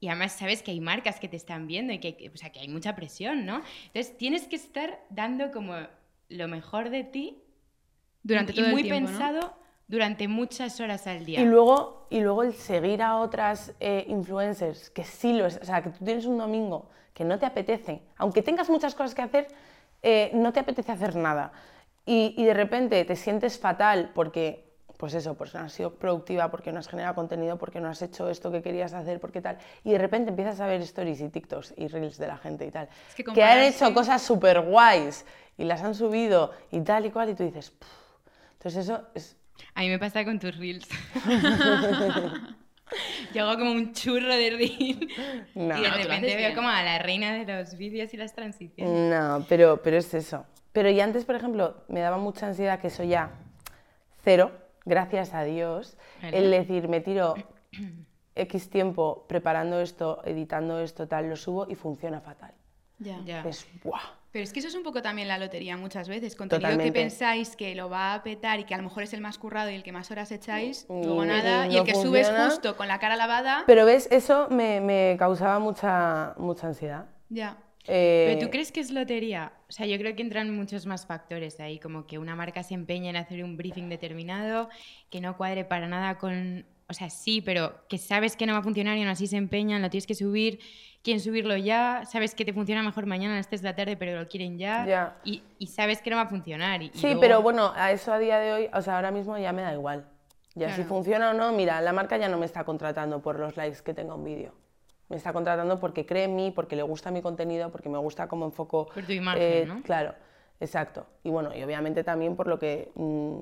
y además sabes que hay marcas que te están viendo y que, o sea, que hay mucha presión, ¿no? Entonces, tienes que estar dando como lo mejor de ti Durante y todo el muy tiempo, ¿no? Durante muchas horas al día. Y luego, y luego el seguir a otras eh, influencers que sí lo es, o sea, que tú tienes un domingo que no te apetece, aunque tengas muchas cosas que hacer, eh, no te apetece hacer nada. Y, y de repente te sientes fatal porque, pues eso, pues no has sido productiva, porque no has generado contenido, porque no has hecho esto que querías hacer, porque tal. Y de repente empiezas a ver stories y TikToks y reels de la gente y tal. Es que que han hecho cosas súper guays y las han subido y tal y cual, y tú dices, "Puf". entonces eso es A mí me pasa con tus reels. Yo hago como un churro de reel No. y de repente veo como a la reina de los vídeos y las transiciones. No, pero, pero es eso. Pero y antes, por ejemplo, me daba mucha ansiedad que eso ya cero, gracias a Dios, el decir, me tiro X tiempo preparando esto, editando esto, tal, lo subo y funciona fatal. Ya. Ya. Es, ¡buah! Pero es que eso es un poco también la lotería muchas veces. Contenido Totalmente. que pensáis que lo va a petar y que a lo mejor es el más currado y el que más horas echáis, Y- luego y nada. Y, no el que subes justo con la cara lavada, Pero ves, eso me, me causaba mucha, mucha ansiedad. ya. Eh, ¿Pero tú crees que es lotería? O sea, yo creo que entran muchos más factores ahí, como que una marca se empeña en hacer un briefing determinado, que no cuadre para nada con... O sea, sí, pero que sabes que no va a funcionar y aún así se empeñan, lo tienes que subir, quieren subirlo ya, sabes que te funciona mejor mañana a las 3 de la tarde, pero lo quieren ya, Ya. Y, y sabes que no va a funcionar. Y, y Sí, luego- pero bueno, a eso a día de hoy, o sea, ahora mismo ya me da igual. Ya si funciona o no, mira, la marca ya no me está contratando por los likes que tenga un vídeo. Me está contratando porque cree en mí, porque le gusta mi contenido, porque me gusta cómo enfoco. Por tu imagen, ¿no? Claro, exacto. Y bueno, y obviamente también por lo que mm,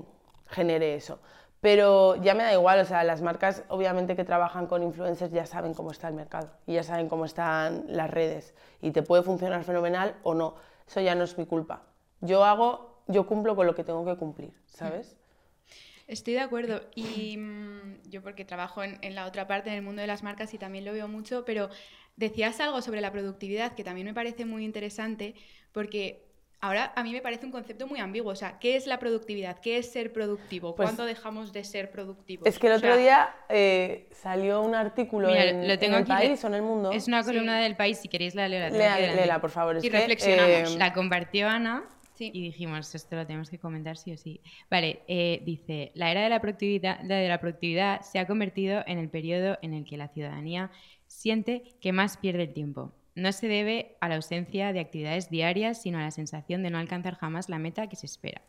genere eso. Pero ya me da igual, o sea, las marcas obviamente que trabajan con influencers ya saben cómo está el mercado y ya saben cómo están las redes y te puede funcionar fenomenal o no. Eso ya no es mi culpa. Yo hago, yo cumplo con lo que tengo que cumplir, ¿sabes? Estoy de acuerdo. Y mm, yo porque trabajo en, en la otra parte, en el mundo de las marcas, y también lo veo mucho, pero decías algo sobre la productividad que también me parece muy interesante, porque ahora a mí me parece un concepto muy ambiguo. O sea, ¿qué es la productividad? ¿Qué es ser productivo? Pues- ¿Cuándo dejamos de ser productivos? Es que el O otro sea, día eh, salió un artículo Mira, en, lo tengo en el aquí, país o en el mundo. Es una columna del país, si queréis la leo. La Lea- por favor. Es Y que, reflexionamos. eh, La compartió Ana Sí. y dijimos, esto lo tenemos que comentar sí o sí. Vale, eh, dice, la era de la, productividad, la de la productividad se ha convertido en el periodo en el que la ciudadanía siente que más pierde el tiempo. No se debe a la ausencia de actividades diarias, sino a la sensación de no alcanzar jamás la meta que se espera.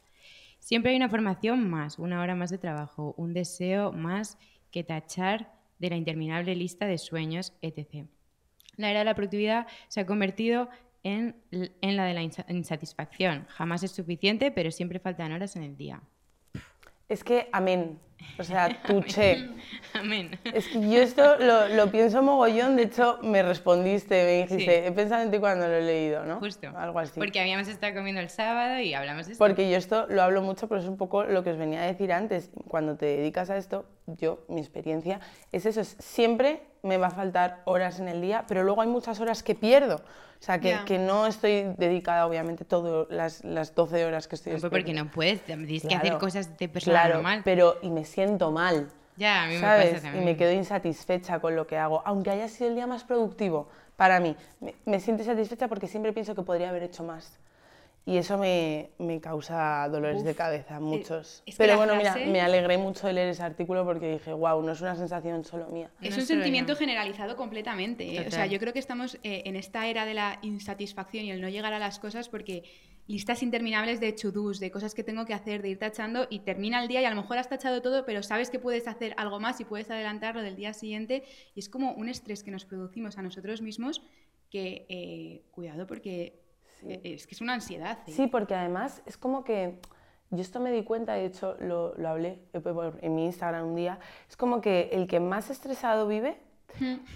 Siempre hay una formación más, una hora más de trabajo, un deseo más que tachar de la interminable lista de sueños, etc. La era de la productividad se ha convertido en, en la de la insa- insatisfacción. Jamás es suficiente, pero siempre faltan horas en el día. es que, amén. O sea, tuché. Amén. Es que yo esto lo, lo pienso mogollón, de hecho me respondiste, me dijiste, Sí. he pensado en ti cuando lo he leído, ¿no? Justo. Algo así. Porque habíamos estado comiendo el sábado y hablamos de esto. Porque yo esto lo hablo mucho, pero es un poco lo que os venía a decir antes. Cuando te dedicas a esto, yo, mi experiencia es eso, es siempre me va a faltar horas en el día, pero luego hay muchas horas que pierdo. O sea, que, Ya. que no estoy dedicada, obviamente, todas las, las 12 horas que estoy No, porque no puedes, tienes que hacer Claro, cosas de persona Claro, normal. pero y me siento mal. Ya, a mí me ¿sabes? pasa y también. me quedo insatisfecha con lo que hago, aunque haya sido el día más productivo para mí. Me, me siento insatisfecha porque siempre pienso que podría haber hecho más. Y eso me, me causa dolores de cabeza, muchos. es que Pero bueno, frase- mira, me alegré mucho de leer ese artículo porque dije, wow, no es una sensación solo mía. Es No un sentimiento yo. generalizado completamente. ¿eh? O sea, yo creo que estamos eh, en esta era de la insatisfacción y el no llegar a las cosas porque listas interminables de to-dos, de cosas que tengo que hacer, de ir tachando y termina el día y a lo mejor has tachado todo, pero sabes que puedes hacer algo más y puedes adelantarlo del día siguiente y es como un estrés que nos producimos a nosotros mismos que, eh, cuidado, porque eh, es que es una ansiedad. ¿eh? Sí, porque además es como que yo esto me di cuenta, de hecho lo, lo hablé por- en mi Instagram un día, es como que el que más estresado vive,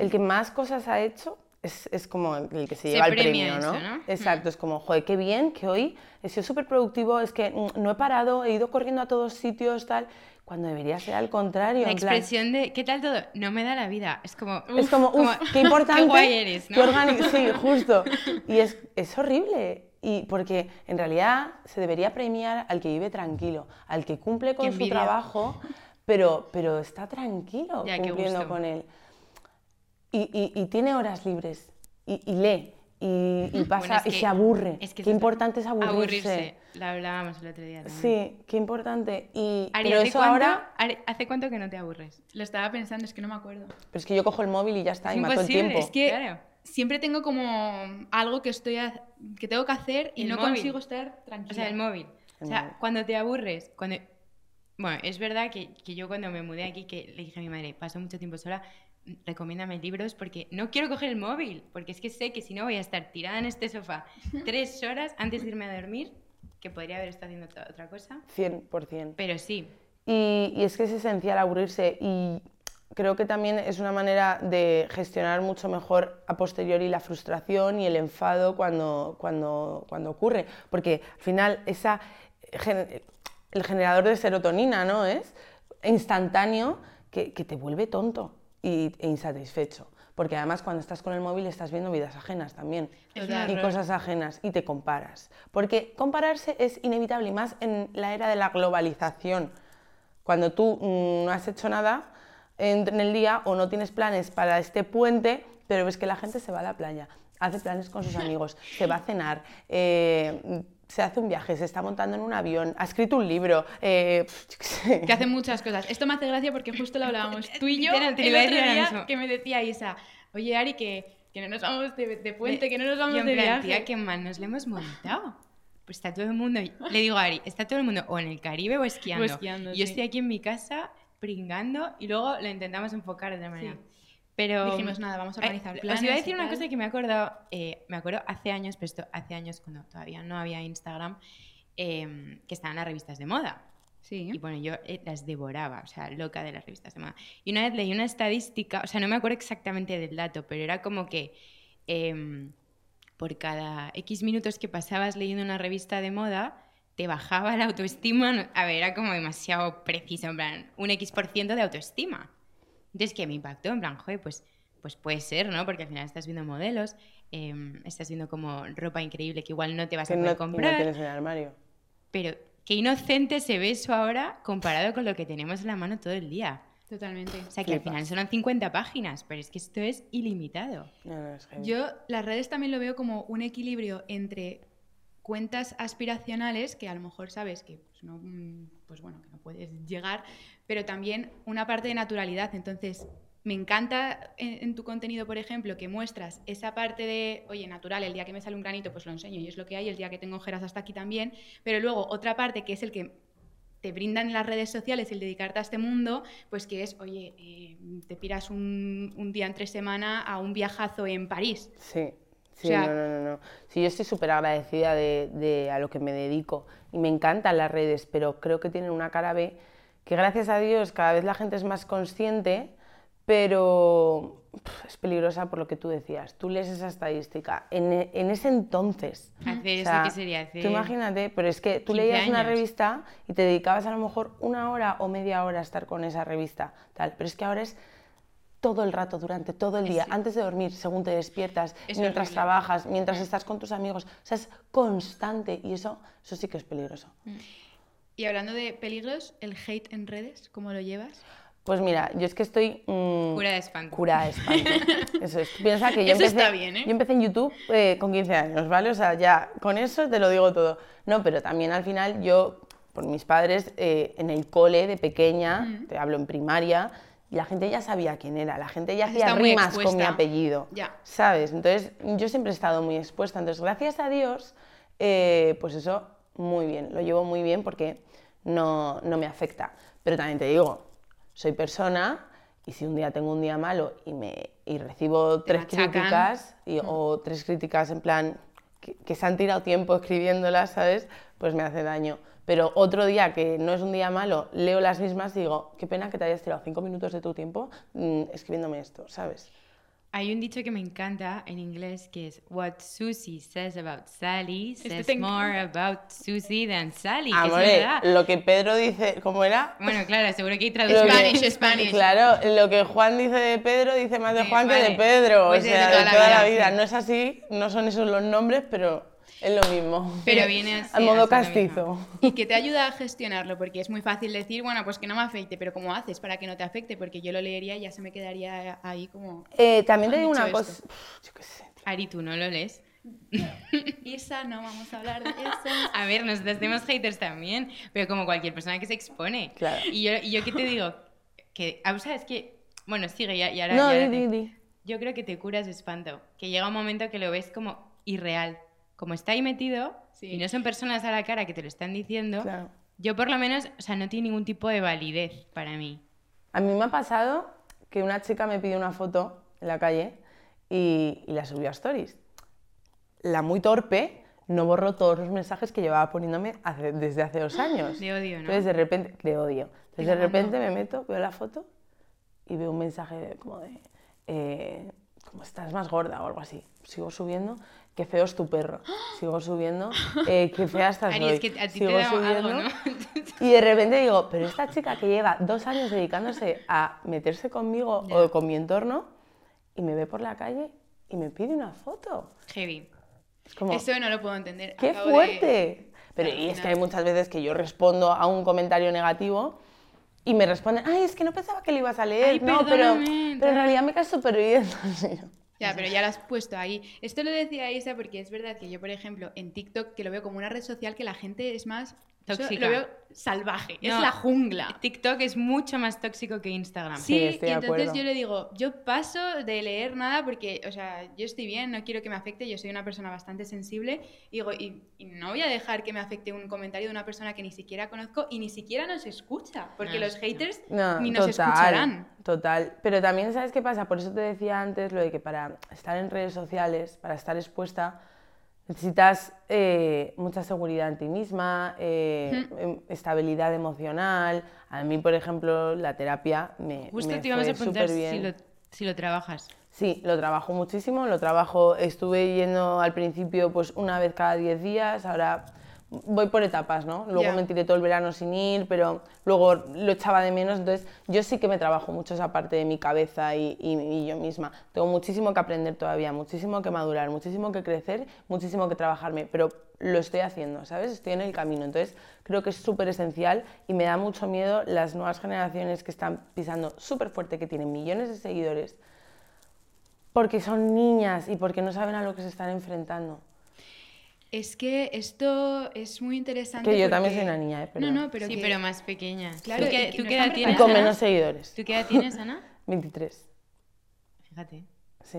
el que más cosas ha hecho, es, es como el que se Se lleva el premio, ¿no? eso, ¿no? Exacto, es como, joder, qué bien que hoy he sido súper productivo, es que mm, no he parado, he ido corriendo a todos sitios, tal. cuando debería ser al contrario. La plan- expresión de ¿qué tal todo? No me da la vida. Es como. es como, qué importante. Qué guay eres, ¿no? Sí, justo. Y es, es horrible. Y porque en realidad se debería premiar al que vive tranquilo, al que cumple con su trabajo, pero, pero está tranquilo Ya, cumpliendo con él. Y, y- y tiene horas libres, y, y lee, y, y pasa, Bueno, es y se aburre. es que qué importante es aburrirse. Aburrirse. Lo hablábamos el otro día también. Sí, qué importante. Y, Ari, pero ¿hace eso cuánto- ahora, Ari, ¿hace cuánto que no te aburres? Lo estaba pensando, es que no me acuerdo. pero es que yo cojo el móvil y ya está, Es y mato el imposible, tiempo. Es que Claro. siempre tengo como algo que estoy que tengo que hacer y El no móvil. consigo estar tranquila. O sea, el móvil. El o sea, móvil. cuando te aburres, cuando... Bueno, es verdad que, que yo cuando me mudé aquí, que le dije a mi madre, paso mucho tiempo sola, recomiéndame libros porque no quiero coger el móvil, porque es que sé que si no voy a estar tirada en este sofá tres horas antes de irme a dormir, que podría haber estado haciendo otra- otra cosa. 100%. Pero sí, Y, y es que es esencial aburrirse y creo que también es una manera de gestionar mucho mejor a posteriori la frustración y el enfado cuando, cuando, cuando ocurre. Porque al final esa, el generador de serotonina ¿no? es instantáneo que, que te vuelve tonto y, e insatisfecho. Porque además cuando estás con el móvil estás viendo vidas ajenas también y cosas ajenas y te comparas. Porque compararse es inevitable y más en la era de la globalización. Cuando tú mm, no has hecho nada en, en el día o no tienes planes para este puente, pero ves que la gente se va a la playa, hace planes con sus amigos, se va a cenar, eh, se hace un viaje, se está montando en un avión, ha escrito un libro, eh, yo qué sé. que hacen muchas cosas. Esto me hace gracia porque justo lo hablábamos tú y yo el otro día que me decía Isa, oye Ari, que, que no nos vamos de, de puente, que no nos vamos Yo en de plan, viaje. tía, qué mal nos lo hemos montado. Pues está todo el mundo, le digo a Ari, está todo el mundo o en el Caribe o esquiando. O esquiando, Y yo sí. estoy aquí en mi casa pringando y luego lo intentamos enfocar de otra manera. Pero Dijimos, nada, vamos a organizar Os planes iba a decir una cosa que me he acordado, eh, me acuerdo hace años, pero esto hace años cuando todavía no había Instagram, eh, que estaban las revistas de moda. Sí. Y bueno, yo eh, las devoraba, o sea, loca de las revistas de moda. Y una vez leí una estadística, o sea, no me acuerdo exactamente del dato, pero era como que em, por cada X minutos que pasabas leyendo una revista de moda, te bajaba la autoestima. A ver, era como demasiado preciso, en plan, un X por ciento de autoestima. Entonces, que me impactó, en plan, joder, pues, pues puede ser, ¿no? Porque al final estás viendo modelos, em, estás viendo como ropa increíble que igual no te vas que a no, poder y no comprar. tienes en el armario. Pero qué inocente se ve eso ahora comparado con lo que tenemos en la mano todo el día. Totalmente. O sea, que al final son 50 páginas, pero es que esto es ilimitado. No, no, es. Yo las redes también lo veo como un equilibrio entre cuentas aspiracionales que a lo mejor sabes que pues, no, mm, pues bueno, que no puedes llegar, pero también una parte de naturalidad. Entonces, me encanta en, tu contenido, por ejemplo, que muestras esa parte de, oye, natural, el día que me sale un granito, pues lo enseño y es lo que hay, el día que tengo ojeras hasta aquí también, pero luego otra parte que es el que te brindan las redes sociales el dedicarte a este mundo, pues que es, oye, eh, te piras un día entre semana a un viajazo en París. Sí, sí, O sea- no, no, no. Sí, yo estoy súper agradecida de, de a lo que me dedico y me encantan las redes, pero creo que tienen una cara B que gracias a Dios cada vez la gente es más consciente, pero es peligrosa por lo que tú decías. Tú lees esa estadística. En, en ese entonces, Hace o eso sea, que sería hace Tú imagínate, pero es que tú 15 leías una revista y te dedicabas a lo mejor una hora o media hora a estar con esa revista, tal. Pero es que ahora es todo el rato, durante todo el día, Sí. antes de dormir, según te despiertas, Es mientras horrible. trabajas, mientras estás con tus amigos. O sea, es constante y eso, eso sí que es peligroso. Y hablando de peligros, el hate en redes, ¿cómo lo llevas? Pues mira, yo es que estoy... mm, Cura de espanto. Cura de espanto. Eso es. Piensa que yo Eso empecé, está bien, ¿eh? yo empecé en YouTube eh, con 15 años, ¿vale? O sea, ya con eso te lo digo todo. No, pero también al final yo, por mis padres, eh, en el cole de pequeña, te hablo en primaria, y la gente ya sabía quién era, la gente ya hacía rimas con mi apellido, Ya. ¿sabes? Entonces yo siempre he estado muy expuesta. Entonces, gracias a Dios, eh, pues eso, muy bien, lo llevo muy bien porque no, no me afecta. Pero también te digo, soy persona y si un día tengo un día malo y, me, y recibo tres machacan. críticas y- o tres críticas en plan que, que se han tirado tiempo escribiéndolas, ¿sabes? Pues me hace daño. Pero otro día que no es un día malo, leo las mismas y digo, qué pena que te hayas tirado cinco minutos de tu tiempo mm, escribiéndome esto, ¿sabes? Hay un dicho que me encanta en inglés que es What Susie says about Sally Este says te more about Susie than Sally. es Amore, verdad. lo que Pedro dice, ¿cómo era? Bueno, claro, seguro que hay Lo traducciones. que- Spanish, Spanish. Claro, lo que Juan dice de Pedro dice más de Sí, Juan que de vale. Pedro. Pues o es sea, de de toda toda, la la vida, vida. sí. No es así, no son esos los nombres, pero es lo mismo. Pero viene así, Al modo castizo. Y que te ayuda a gestionarlo, porque es muy fácil decir, bueno, pues que no me afecte, pero ¿cómo haces para que no te afecte? Porque yo lo leería y ya se me quedaría ahí como... Eh, también te digo una cosa. Uf, Yo qué sé. Ari, tú no lo lees. Isa, no vamos a hablar de eso. A ver, nosotros tenemos haters también, pero como cualquier persona que se expone. Claro. Y yo, y yo qué te digo, que, ah, ¿sabes qué? Bueno, sigue, ya, y ahora, No, di, te- di, di. Yo creo que te curas de espanto, que llega un momento que lo ves como irreal. Como está ahí metido, Sí. y no son personas a la cara que te lo están diciendo, Claro. yo por lo menos, o sea, no tiene ningún tipo de validez para mí. A mí me ha pasado que una chica me pidió una foto en la calle y, y la subió a Stories. La muy torpe no borró todos los mensajes que llevaba poniéndome hace- desde hace dos años. De odio, ¿no? Entonces de repente, de odio. Entonces de repente me meto, veo la foto y veo un mensaje de- como de, eh, como estás más gorda o algo así. Sigo subiendo, qué feo es tu perro. Sigo subiendo, eh, qué fea estás Ari, hoy. es que a ti Sigo te da algo, subiendo. ¿no? Y de repente digo, pero esta chica que lleva dos años dedicándose a meterse conmigo o con mi entorno y me ve por la calle y me pide una foto. Heavy. Es como, Eso no lo puedo entender. ¡qué Acabo de- fuerte! Pero Al y es que hay muchas veces que yo respondo a un comentario negativo y me responden, ay, es que no pensaba que lo ibas a leer, Ay, no, pero, pero en tal". realidad me caes súper bien. Ya, pero ya lo has puesto ahí. Esto lo decía Isa porque es verdad que yo, por ejemplo, en TikTok, que lo veo como una red social que la gente es más... Tóxica. Lo veo salvaje, es la jungla. TikTok es mucho más tóxico que Instagram. Sí, Sí, estoy y de entonces yo le digo, yo paso de leer nada porque, o sea, yo estoy bien, no quiero que me afecte, yo soy una persona bastante sensible, y digo, y, y no voy a dejar que me afecte un comentario de una persona que ni siquiera conozco y ni siquiera nos escucha, porque No, los haters No, ni nos total, escucharán. Total. Pero también, ¿sabes qué pasa? Por eso te decía antes lo de que para estar en redes sociales, para estar expuesta, necesitas eh, mucha seguridad en ti misma, eh, em- estabilidad emocional. A mí, por ejemplo, la terapia me, Justo me te a fue preguntar si lo, si lo trabajas. Sí, lo trabajo muchísimo, lo trabajo, estuve yendo al principio pues una vez cada 10 días, ahora voy por etapas, ¿no? Luego Ya. me tiré todo el verano sin ir, pero luego lo echaba de menos, entonces yo sí que me trabajo mucho esa parte de mi cabeza y, y- y yo misma. Tengo muchísimo que aprender todavía, muchísimo que madurar, muchísimo que crecer, muchísimo que trabajarme, pero lo estoy haciendo, ¿sabes? Estoy en el camino, entonces creo que es súper esencial y me da mucho miedo las nuevas generaciones que están pisando súper fuerte, que tienen millones de seguidores, porque son niñas y porque no saben a lo que se están enfrentando. Es que esto es muy interesante. Que yo también soy una niña, ¿eh? Pero, No, no, pero sí, que- pero más pequeña. Claro, ¿Tú qué, y que tú no qué están edad Y tienes, con menos seguidores. ¿Tú qué edad tienes, Ana? 23. Fíjate. Sí.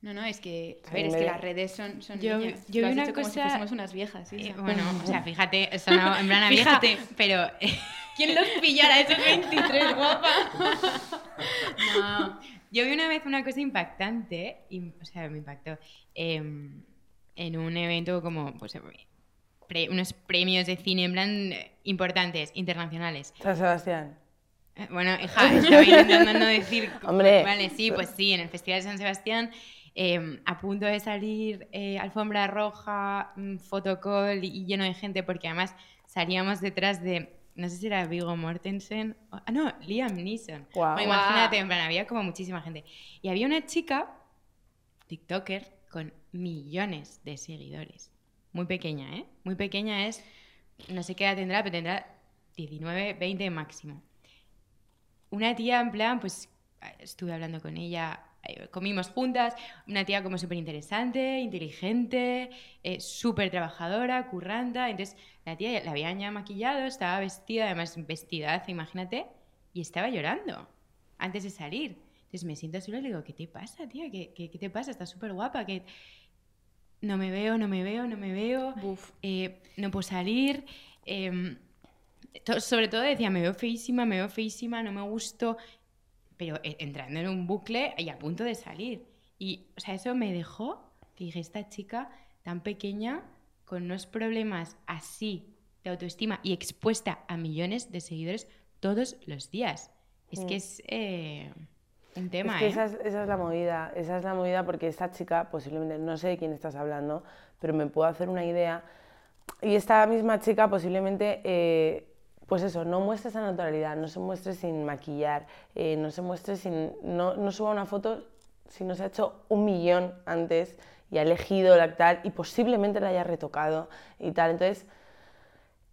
No, no, es que, a Sí, ver, es me que las redes son, son Yo- niñas. yo vi una como si cosa- fuésemos unas viejas, sí. Eh, bueno, o sea, fíjate, sonaba en plan a vieja, Fíjate. pero... ¿Quién los pillara esos 23, guapa? No, yo vi una vez una cosa impactante, y, o sea, me impactó, em, en un evento como, pues, pre- unos premios de cine en plan importantes, internacionales. San Sebastián. Eh, Bueno, hija, estaba intentando decir... Hombre. Vale, sí, pues sí, en el Festival de San Sebastián, em, a punto de salir eh, alfombra roja, mm, fotocall y, lleno de gente, porque además salíamos detrás de, no sé si era Vigo Mortensen, o- ah, no, Liam Neeson. Guau. Bueno, imagínate, en plan, había como muchísima gente. Y había una chica, TikToker, con millones de seguidores. Muy pequeña, ¿eh? Muy pequeña es, no sé qué edad tendrá, pero tendrá 19, 20 máximo. Una tía, en plan, pues estuve hablando con ella, eh, comimos juntas, una tía como súper interesante, inteligente, eh, súper trabajadora, curranta. Entonces, la tía la habían ya maquillado, estaba vestida, además vestidaza, imagínate, y estaba llorando antes de salir. Entonces me siento sola y le digo, ¿qué te pasa, tía? ¿Qué, qué, te pasa? Estás súper guapa, no me veo, no me veo, no me veo, eh, no puedo salir. em, to- sobre todo decía, me veo feísima, me veo feísima, no me gusto, pero eh, entrando en un bucle y a punto de salir. Y, o sea, eso me dejó, que dije, esta chica tan pequeña, con unos problemas así de autoestima y expuesta a millones de seguidores todos los días. Es Mm. que es... un tema, es que ¿eh? esa, es, esa es la movida, esa es la movida porque esta chica, posiblemente, no sé de quién estás hablando, pero me puedo hacer una idea. Y esta misma chica posiblemente, eh, pues eso, no muestre esa naturalidad, no se muestre sin maquillar, eh, no se muestre sin, no, no suba una foto si no se ha hecho un millón antes y ha elegido la tal y posiblemente la haya retocado y tal. Entonces,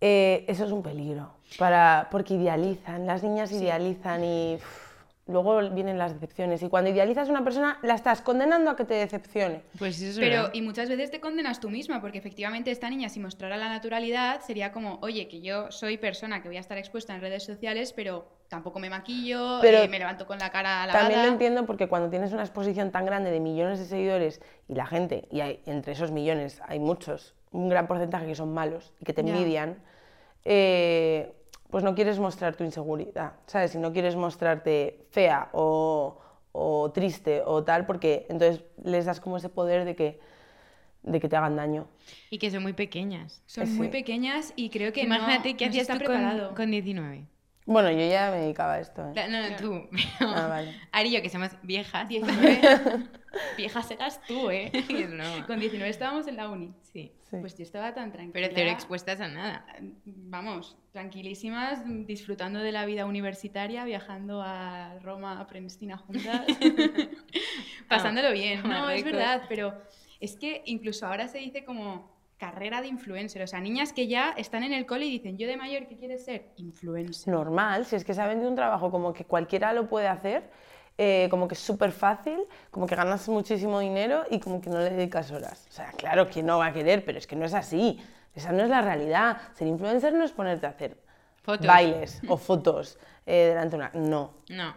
eh, eso es un peligro, para, porque idealizan, las niñas idealizan y uf, luego vienen las decepciones. Y cuando idealizas a una persona, la estás condenando a que te decepcione. Pues eso es Pero, verdad. y muchas veces te condenas tú misma, porque efectivamente esta niña, si mostrara la naturalidad, sería como, oye, que yo soy persona que voy a estar expuesta en redes sociales, pero tampoco me maquillo, Pero eh, me levanto con la cara lavada. También lo entiendo porque cuando tienes una exposición tan grande de millones de seguidores y la gente, y hay, entre esos millones hay muchos, un gran porcentaje que son malos y que te envidian, eh, pues no quieres mostrar tu inseguridad, ¿sabes? Si no quieres mostrarte fea o, o triste o tal, porque entonces les das como ese poder de que, de que te hagan daño. Y que son muy pequeñas. Son Sí. muy pequeñas y creo que Imagínate no, qué no se hacías está tú preparado. con, con 19. Bueno, yo ya me dedicaba a esto. ¿eh? La- No, no, tú. Ah, vale. Ari y yo, que somos viejas. 19. Viejas eras tú, ¿eh? Con 19 estábamos en la uni. Sí. Sí. Pues yo estaba tan tranquila. Pero cero expuestas a nada. Vamos, tranquilísimas, disfrutando de la vida universitaria, viajando a Roma, a Prenestina juntas, pasándolo bien. No, es verdad, pero es que incluso ahora se dice como carrera de influencer, o sea, niñas que ya están en el cole y dicen, yo de mayor, ¿qué quieres ser? Influencer. normal, si es que saben de un trabajo como que cualquiera lo puede hacer, eh, como que es súper fácil, como que ganas muchísimo dinero y como que no le dedicas horas. O sea, claro, ¿quién no va a querer? Pero es que no es así. Esa no es la realidad. Ser influencer no es ponerte a hacer Fotos. bailes o fotos eh, delante de una... No. No.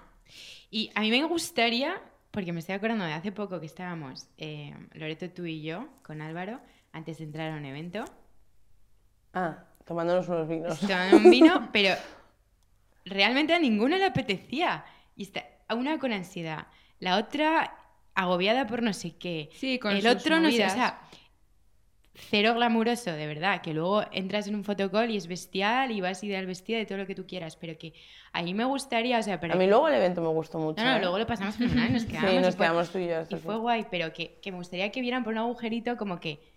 Y a mí me gustaría, porque me estoy acordando de hace poco que estábamos, eh, Loreto, tú y yo, con Álvaro, antes de entrar a un evento, Ah, tomándonos unos vinos. tomando un vino, pero realmente a ninguno le apetecía. Y está, una con ansiedad, la otra agobiada por no sé qué. Sí, con el sus otro no sé, o sea, cero glamuroso, de verdad, que luego entras en un fotocall y es bestial y vas ideal vestida de todo lo que tú quieras, pero que ahí me gustaría, o sea, pero A mí luego el evento me gustó mucho. no, no, ¿eh? luego lo pasamos fenomenal, nos quedamos. Sí, y nos fue- quedamos tú y yo. Y fue guay, pero que, que me gustaría que vieran por un agujerito como que...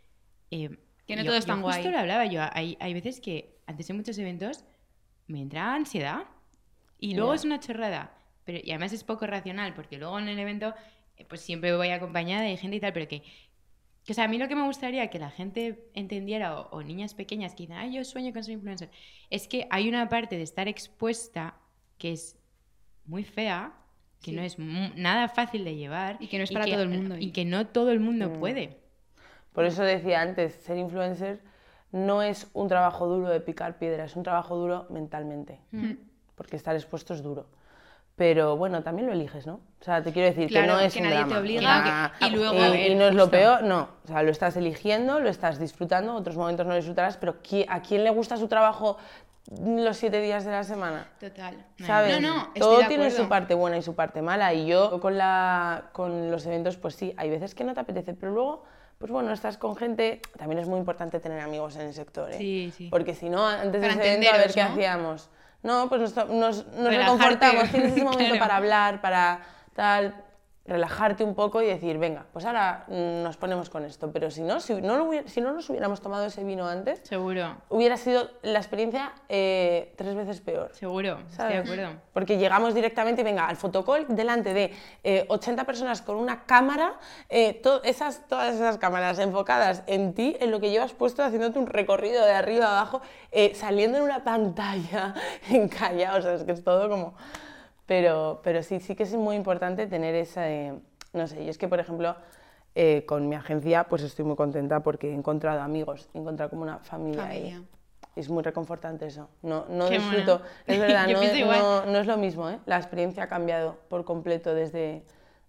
eh, Que no yo- todo es yo tan justo guay. lo hablaba yo, hay, hay veces que antes de muchos eventos me entra ansiedad y luego es una chorrada, pero y además es poco racional porque luego en el evento eh, pues siempre voy acompañada de gente y tal, pero que... que, o sea, a mí lo que me gustaría que la gente entendiera, o, o niñas pequeñas que dicen, ay, yo sueño con ser influencer, es que hay una parte de estar expuesta que es muy fea, que Sí. no es nada fácil de llevar. Y que no es para todo el mundo, Y y- que no todo el mundo Mm. puede. Por eso decía antes, ser influencer no es un trabajo duro de picar piedra, es un trabajo duro mentalmente. Mm. Porque estar expuesto es duro. Pero bueno, también lo eliges, ¿no? O sea, te quiero decir Claro, que no es que un nadie te drama. obliga, Nah, que- y luego, y, a ver, y no es lo peor, no. O sea, lo estás eligiendo, lo estás disfrutando, otros momentos no lo disfrutarás, pero ¿qui- ¿a quién le gusta su trabajo los siete días de la semana? Total. ¿Sabes? No, no, estoy Todo de tiene su parte buena y su parte mala. Y yo con, la, con los eventos, pues sí, hay veces que no te apetece, pero luego, pues bueno, estás con gente. También es muy importante tener amigos en el sector, ¿eh? Sí, sí. Porque si no, antes de Para ese evento, a ver qué hacíamos. No, pues nos, nos, nos reconfortamos, tienes ese momento claro. para hablar, para tal, relajarte un poco y decir, venga, pues ahora mm, nos ponemos con esto. Pero si no, si no, lo hubiera- si no nos hubiéramos tomado ese vino antes, Seguro, hubiera sido la experiencia eh, tres veces peor. seguro, estoy de acuerdo. Porque llegamos directamente, venga, al fotocall delante de eh, 80 personas con una cámara, eh, to- esas, todas esas cámaras enfocadas en ti, en lo que llevas puesto, haciéndote un recorrido de arriba a abajo, eh, saliendo en una pantalla encallado, o sea, es que es todo como... Pero, pero sí, sí que es muy importante tener esa... eh, no sé, y es que, por ejemplo, eh, con mi agencia, pues estoy muy contenta porque he encontrado amigos, he encontrado como una familia. Familia. Es muy reconfortante eso. No, no Qué disfruto. Es verdad, Yo no, no- no es lo mismo, ¿eh? La experiencia ha cambiado por completo desde,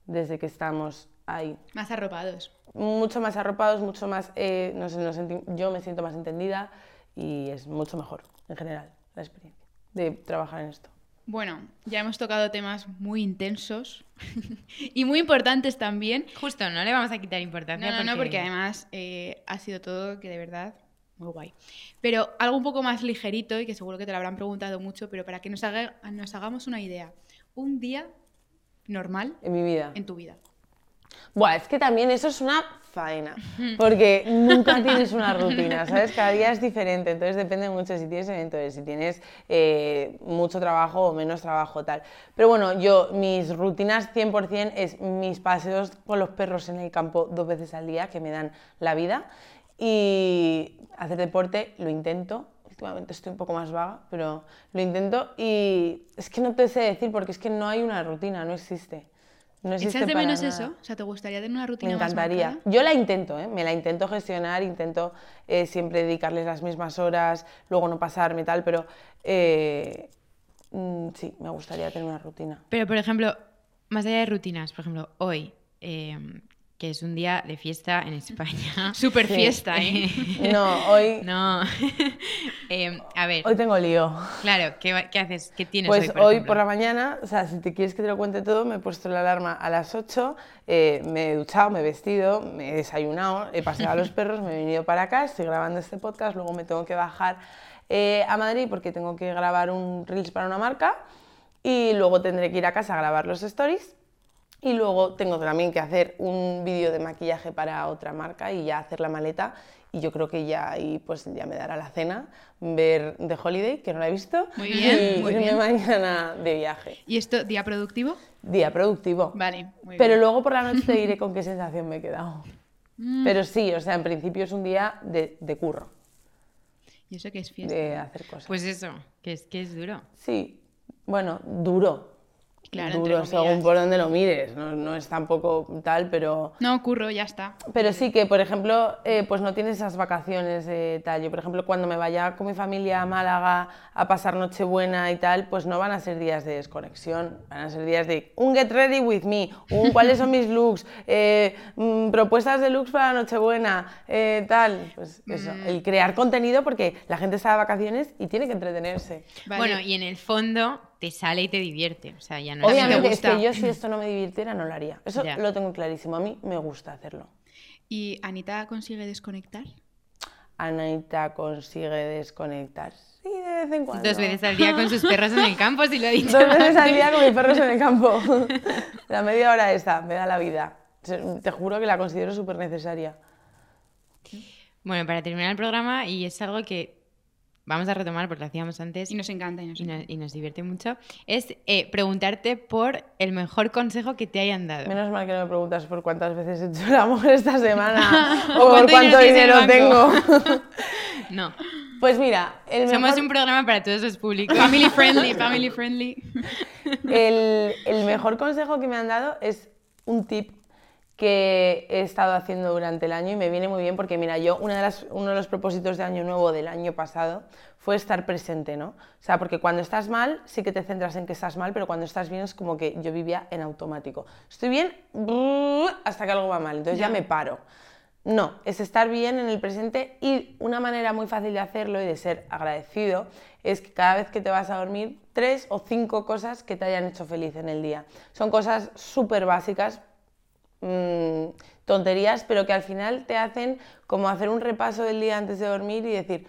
desde que estamos ahí. Más arropados. Mucho más arropados, mucho más. eh, no sé, senti- yo me siento más entendida y es mucho mejor en general la experiencia de trabajar en esto. Bueno, ya hemos tocado temas muy intensos y muy importantes también. Justo, no le vamos a quitar No, importancia no, porque... no, porque además eh, ha sido todo que de verdad muy guay. Pero algo un poco más ligerito y que seguro que te lo habrán preguntado mucho, pero para que nos, haga- nos hagamos una idea. Un día normal en mi vida. en tu vida. Buah, es que también eso es una faena, porque nunca tienes una rutina, ¿sabes? Cada día es diferente, entonces depende mucho si tienes eventos, si tienes eh, mucho trabajo o menos trabajo, tal. Pero bueno, yo, mis rutinas 100% es mis paseos con los perros en el campo dos veces al día, que me dan la vida, y hacer deporte lo intento. Últimamente estoy un poco más vaga, pero lo intento y es que no te sé decir porque es que no hay una rutina, no existe. No ¿Echas de menos nada. eso? O sea, ¿te gustaría tener una rutina Me encantaría. Yo la intento, ¿eh? me la intento gestionar, intento eh, siempre dedicarles las mismas horas, luego no pasarme tal, pero eh, mm, sí, me gustaría tener una rutina. Pero, por ejemplo, más allá de rutinas, por ejemplo, hoy, eh, que es un día de fiesta en España. Super Sí. fiesta, ¿eh? No, hoy, No. Eh, a ver, hoy tengo lío. claro, ¿qué, haces? ¿Qué tienes Pues hoy, hoy, por por, ejemplo? la mañana, o sea, si te quieres que te lo cuente todo, me he puesto la alarma a las 8, eh, me he duchado, me he vestido, me he desayunado, he paseado a los perros, me he venido para acá, estoy grabando este podcast, luego me tengo que bajar eh, a Madrid porque tengo que grabar un Reels para una marca y luego tendré que ir a casa a grabar los stories. Y luego tengo también que hacer un vídeo de maquillaje para otra marca y ya hacer la maleta. Y yo creo que ya ahí pues ya me dará la cena, ver The Holiday, que no la he visto, Muy bien, y muy irme bien. mañana de viaje. ¿Y esto, día productivo? Día productivo. Vale, muy Pero bien. luego por la noche te diré con qué sensación me he quedado. Mm. Pero sí, o sea, en principio es un día de, de curro, ¿Y eso qué es fiesta? de hacer cosas. Pues eso, que es que es duro. Sí, bueno, duro. Claro, duro según por donde lo mires, no, no es tampoco tal, pero... No, curro, ya está. Pero sí que, por ejemplo, eh, pues no tienes esas vacaciones de tal. Yo, por ejemplo, cuando me vaya con mi familia a Málaga a pasar Nochebuena y tal, pues no van a ser días de desconexión, van a ser días de un get ready with me, un cuáles son mis looks, eh, mm, propuestas de looks para Nochebuena, eh, tal. Pues eso, el crear contenido porque la gente está de vacaciones y tiene que entretenerse. Vale. Bueno, y en el fondo te sale y te divierte. O sea, ya no es- Obviamente, es gusta. que yo si esto no me divirtiera no lo haría. Eso Ya. lo tengo clarísimo. A mí me gusta hacerlo. ¿Y Anita consigue desconectar? Anita consigue desconectar. Sí, de vez en cuando. Dos veces al día con sus perros en el campo, si lo he dicho. Dos veces al día con mis perros en el campo. La media hora esta me da la vida. Te juro que la considero súper necesaria. Bueno, para terminar el programa, y es algo que vamos a retomar porque lo hacíamos antes Y nos encanta, y nos y nos, encanta. y nos divierte mucho, es eh, preguntarte por el mejor consejo que te hayan dado. Menos mal que no me preguntas por cuántas veces he hecho el amor esta semana o por ¿Cuánto cuánto dinero tengo. No, Pues mira, el somos mejor- un programa para todos los públicos. Family friendly, family friendly. El, el mejor consejo que me han dado es un tip que he estado haciendo durante el año y me viene muy bien porque, mira, yo una de las, uno de los propósitos de año nuevo del año pasado fue estar presente, ¿no? O sea, porque cuando estás mal sí que te centras en que estás mal, pero cuando estás bien es como que yo vivía en automático. Estoy bien hasta que algo va mal, entonces ya, Ya. me paro. No, es estar bien en el presente y una manera muy fácil de hacerlo y de ser agradecido es que cada vez que te vas a dormir, tres o cinco cosas que te hayan hecho feliz en el día. Son cosas súper básicas, mm, tonterías, pero que al final te hacen como hacer un repaso del día antes de dormir y decir,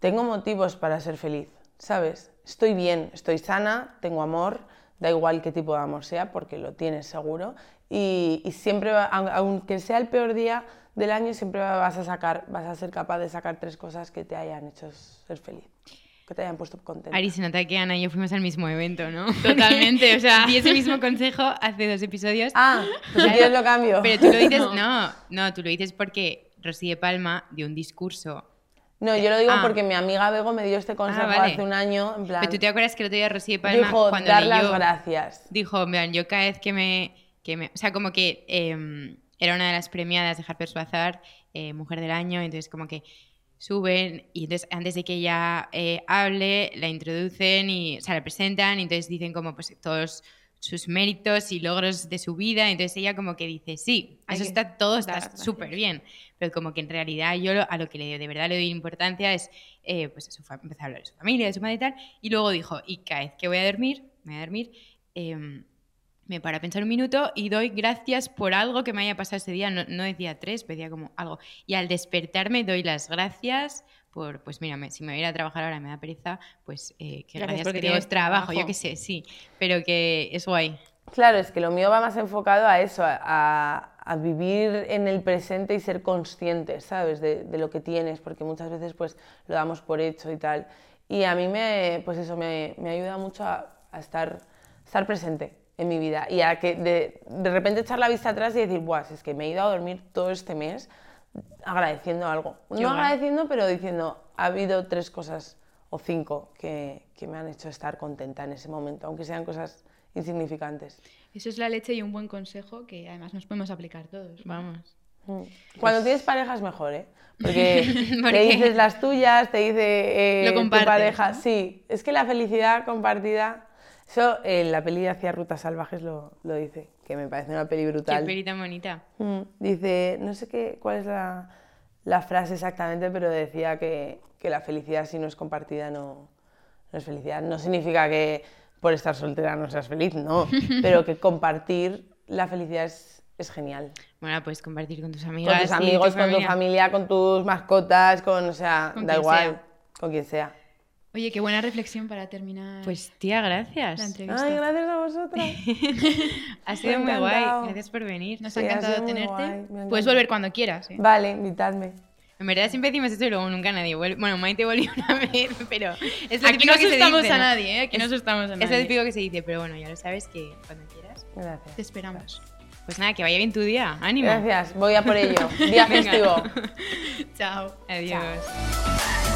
tengo motivos para ser feliz, ¿sabes? Estoy bien, estoy sana, tengo amor, da igual qué tipo de amor sea, porque lo tienes seguro. Y, siempre, va- aun- aunque sea el peor día del año, siempre vas a sacar, vas a ser capaz de sacar tres cosas que te hayan hecho ser feliz, que te hayan puesto contento. Ari, se nota que Ana y yo fuimos al mismo evento, ¿no? Totalmente, o sea. Di ese mismo consejo hace dos episodios. Ah, pues si quieres lo cambio. Pero tú lo dices, no, no, tú lo dices porque Rosy de Palma dio un discurso. No, yo lo digo Ah. porque mi amiga Bego me dio este consejo vale. hace un año, en plan, Pero tú te acuerdas que el otro día Rosy de Palma, dijo, cuando dar leyó, las gracias. dijo, en plan, yo cada vez que me, que me- o sea, como que eh, era una de las premiadas de Harper's Bazaar, eh, Mujer del Año, entonces como que suben y entonces antes de que ella eh, hable, la introducen y, o sea, la presentan y entonces dicen como pues todos sus méritos y logros de su vida, entonces ella como que dice, sí, eso está todo está súper bien, pero como que en realidad yo lo- a lo que le, de verdad le doy importancia es, eh, pues empezar a hablar de su familia, de su madre y tal, y luego dijo, y cada vez que voy a dormir, me voy a dormir, em, me paro a pensar un minuto y doy gracias por algo que me haya pasado ese día. No, no decía tres, decía como algo. Y al despertarme doy las gracias por, pues mira, me- si me voy a ir a trabajar ahora me da pereza, pues eh, que Gracias gracias porque que tengo tienes trabajo, yo trabajo. qué sé, sí. Pero que es guay. Claro, es que lo mío va más enfocado a eso, a, a- a vivir en el presente y ser conscientes, ¿sabes? De, de lo que tienes, porque muchas veces pues lo damos por hecho y tal. Y a mí me, pues eso, me, me ayuda mucho a, a estar, estar presente en mi vida y a que de, de repente echar la vista atrás y decir, si es que me he ido a dormir todo este mes agradeciendo algo. No agradeciendo, pero diciendo, ha habido tres cosas o cinco que, que me han hecho estar contenta en ese momento, aunque sean cosas insignificantes. Eso es la leche y un buen consejo que además nos podemos aplicar todos. Vamos. Mm. Cuando tienes pareja es mejor, ¿eh? Porque ¿Por te dices las tuyas, te dice eh, Lo tu pareja. ¿no? Sí, es que la felicidad compartida, eso en la peli de Hacia Rutas Salvajes lo, lo dice, que me parece una peli Qué brutal. peli tan bonita. Mm, Dice, no sé qué, cuál es la, la frase exactamente, pero decía que, que la felicidad si no es compartida no, no es felicidad. No significa que por estar soltera no seas feliz, no, pero que compartir la felicidad es, es genial. Bueno, puedes compartir con tus Con amigas. tus y amigos, tu con tu familia, con tus mascotas, con, o sea, Con da igual, sea. con quien sea. Oye, qué buena reflexión para terminar Pues tía, gracias. la entrevista. Ay, gracias a vosotras. Ha sido muy guay. Gracias por venir. Nos Sí, ha encantado tenerte. Puedes volver cuando quieras. ¿eh? Vale, invitadme. En verdad siempre decimos esto y luego nunca nadie vuelve. Bueno, Maite volvió una vez, pero es lo Aquí típico no que se asustamos dice, a ¿no? nadie, ¿eh? Aquí no asustamos a Es lo nadie. típico que se dice, pero bueno, ya lo sabes que cuando quieras. Gracias. Te esperamos. Pues nada, que vaya bien tu día. Ánimo. Gracias, voy a por ello. Día festivo. Chao. Adiós.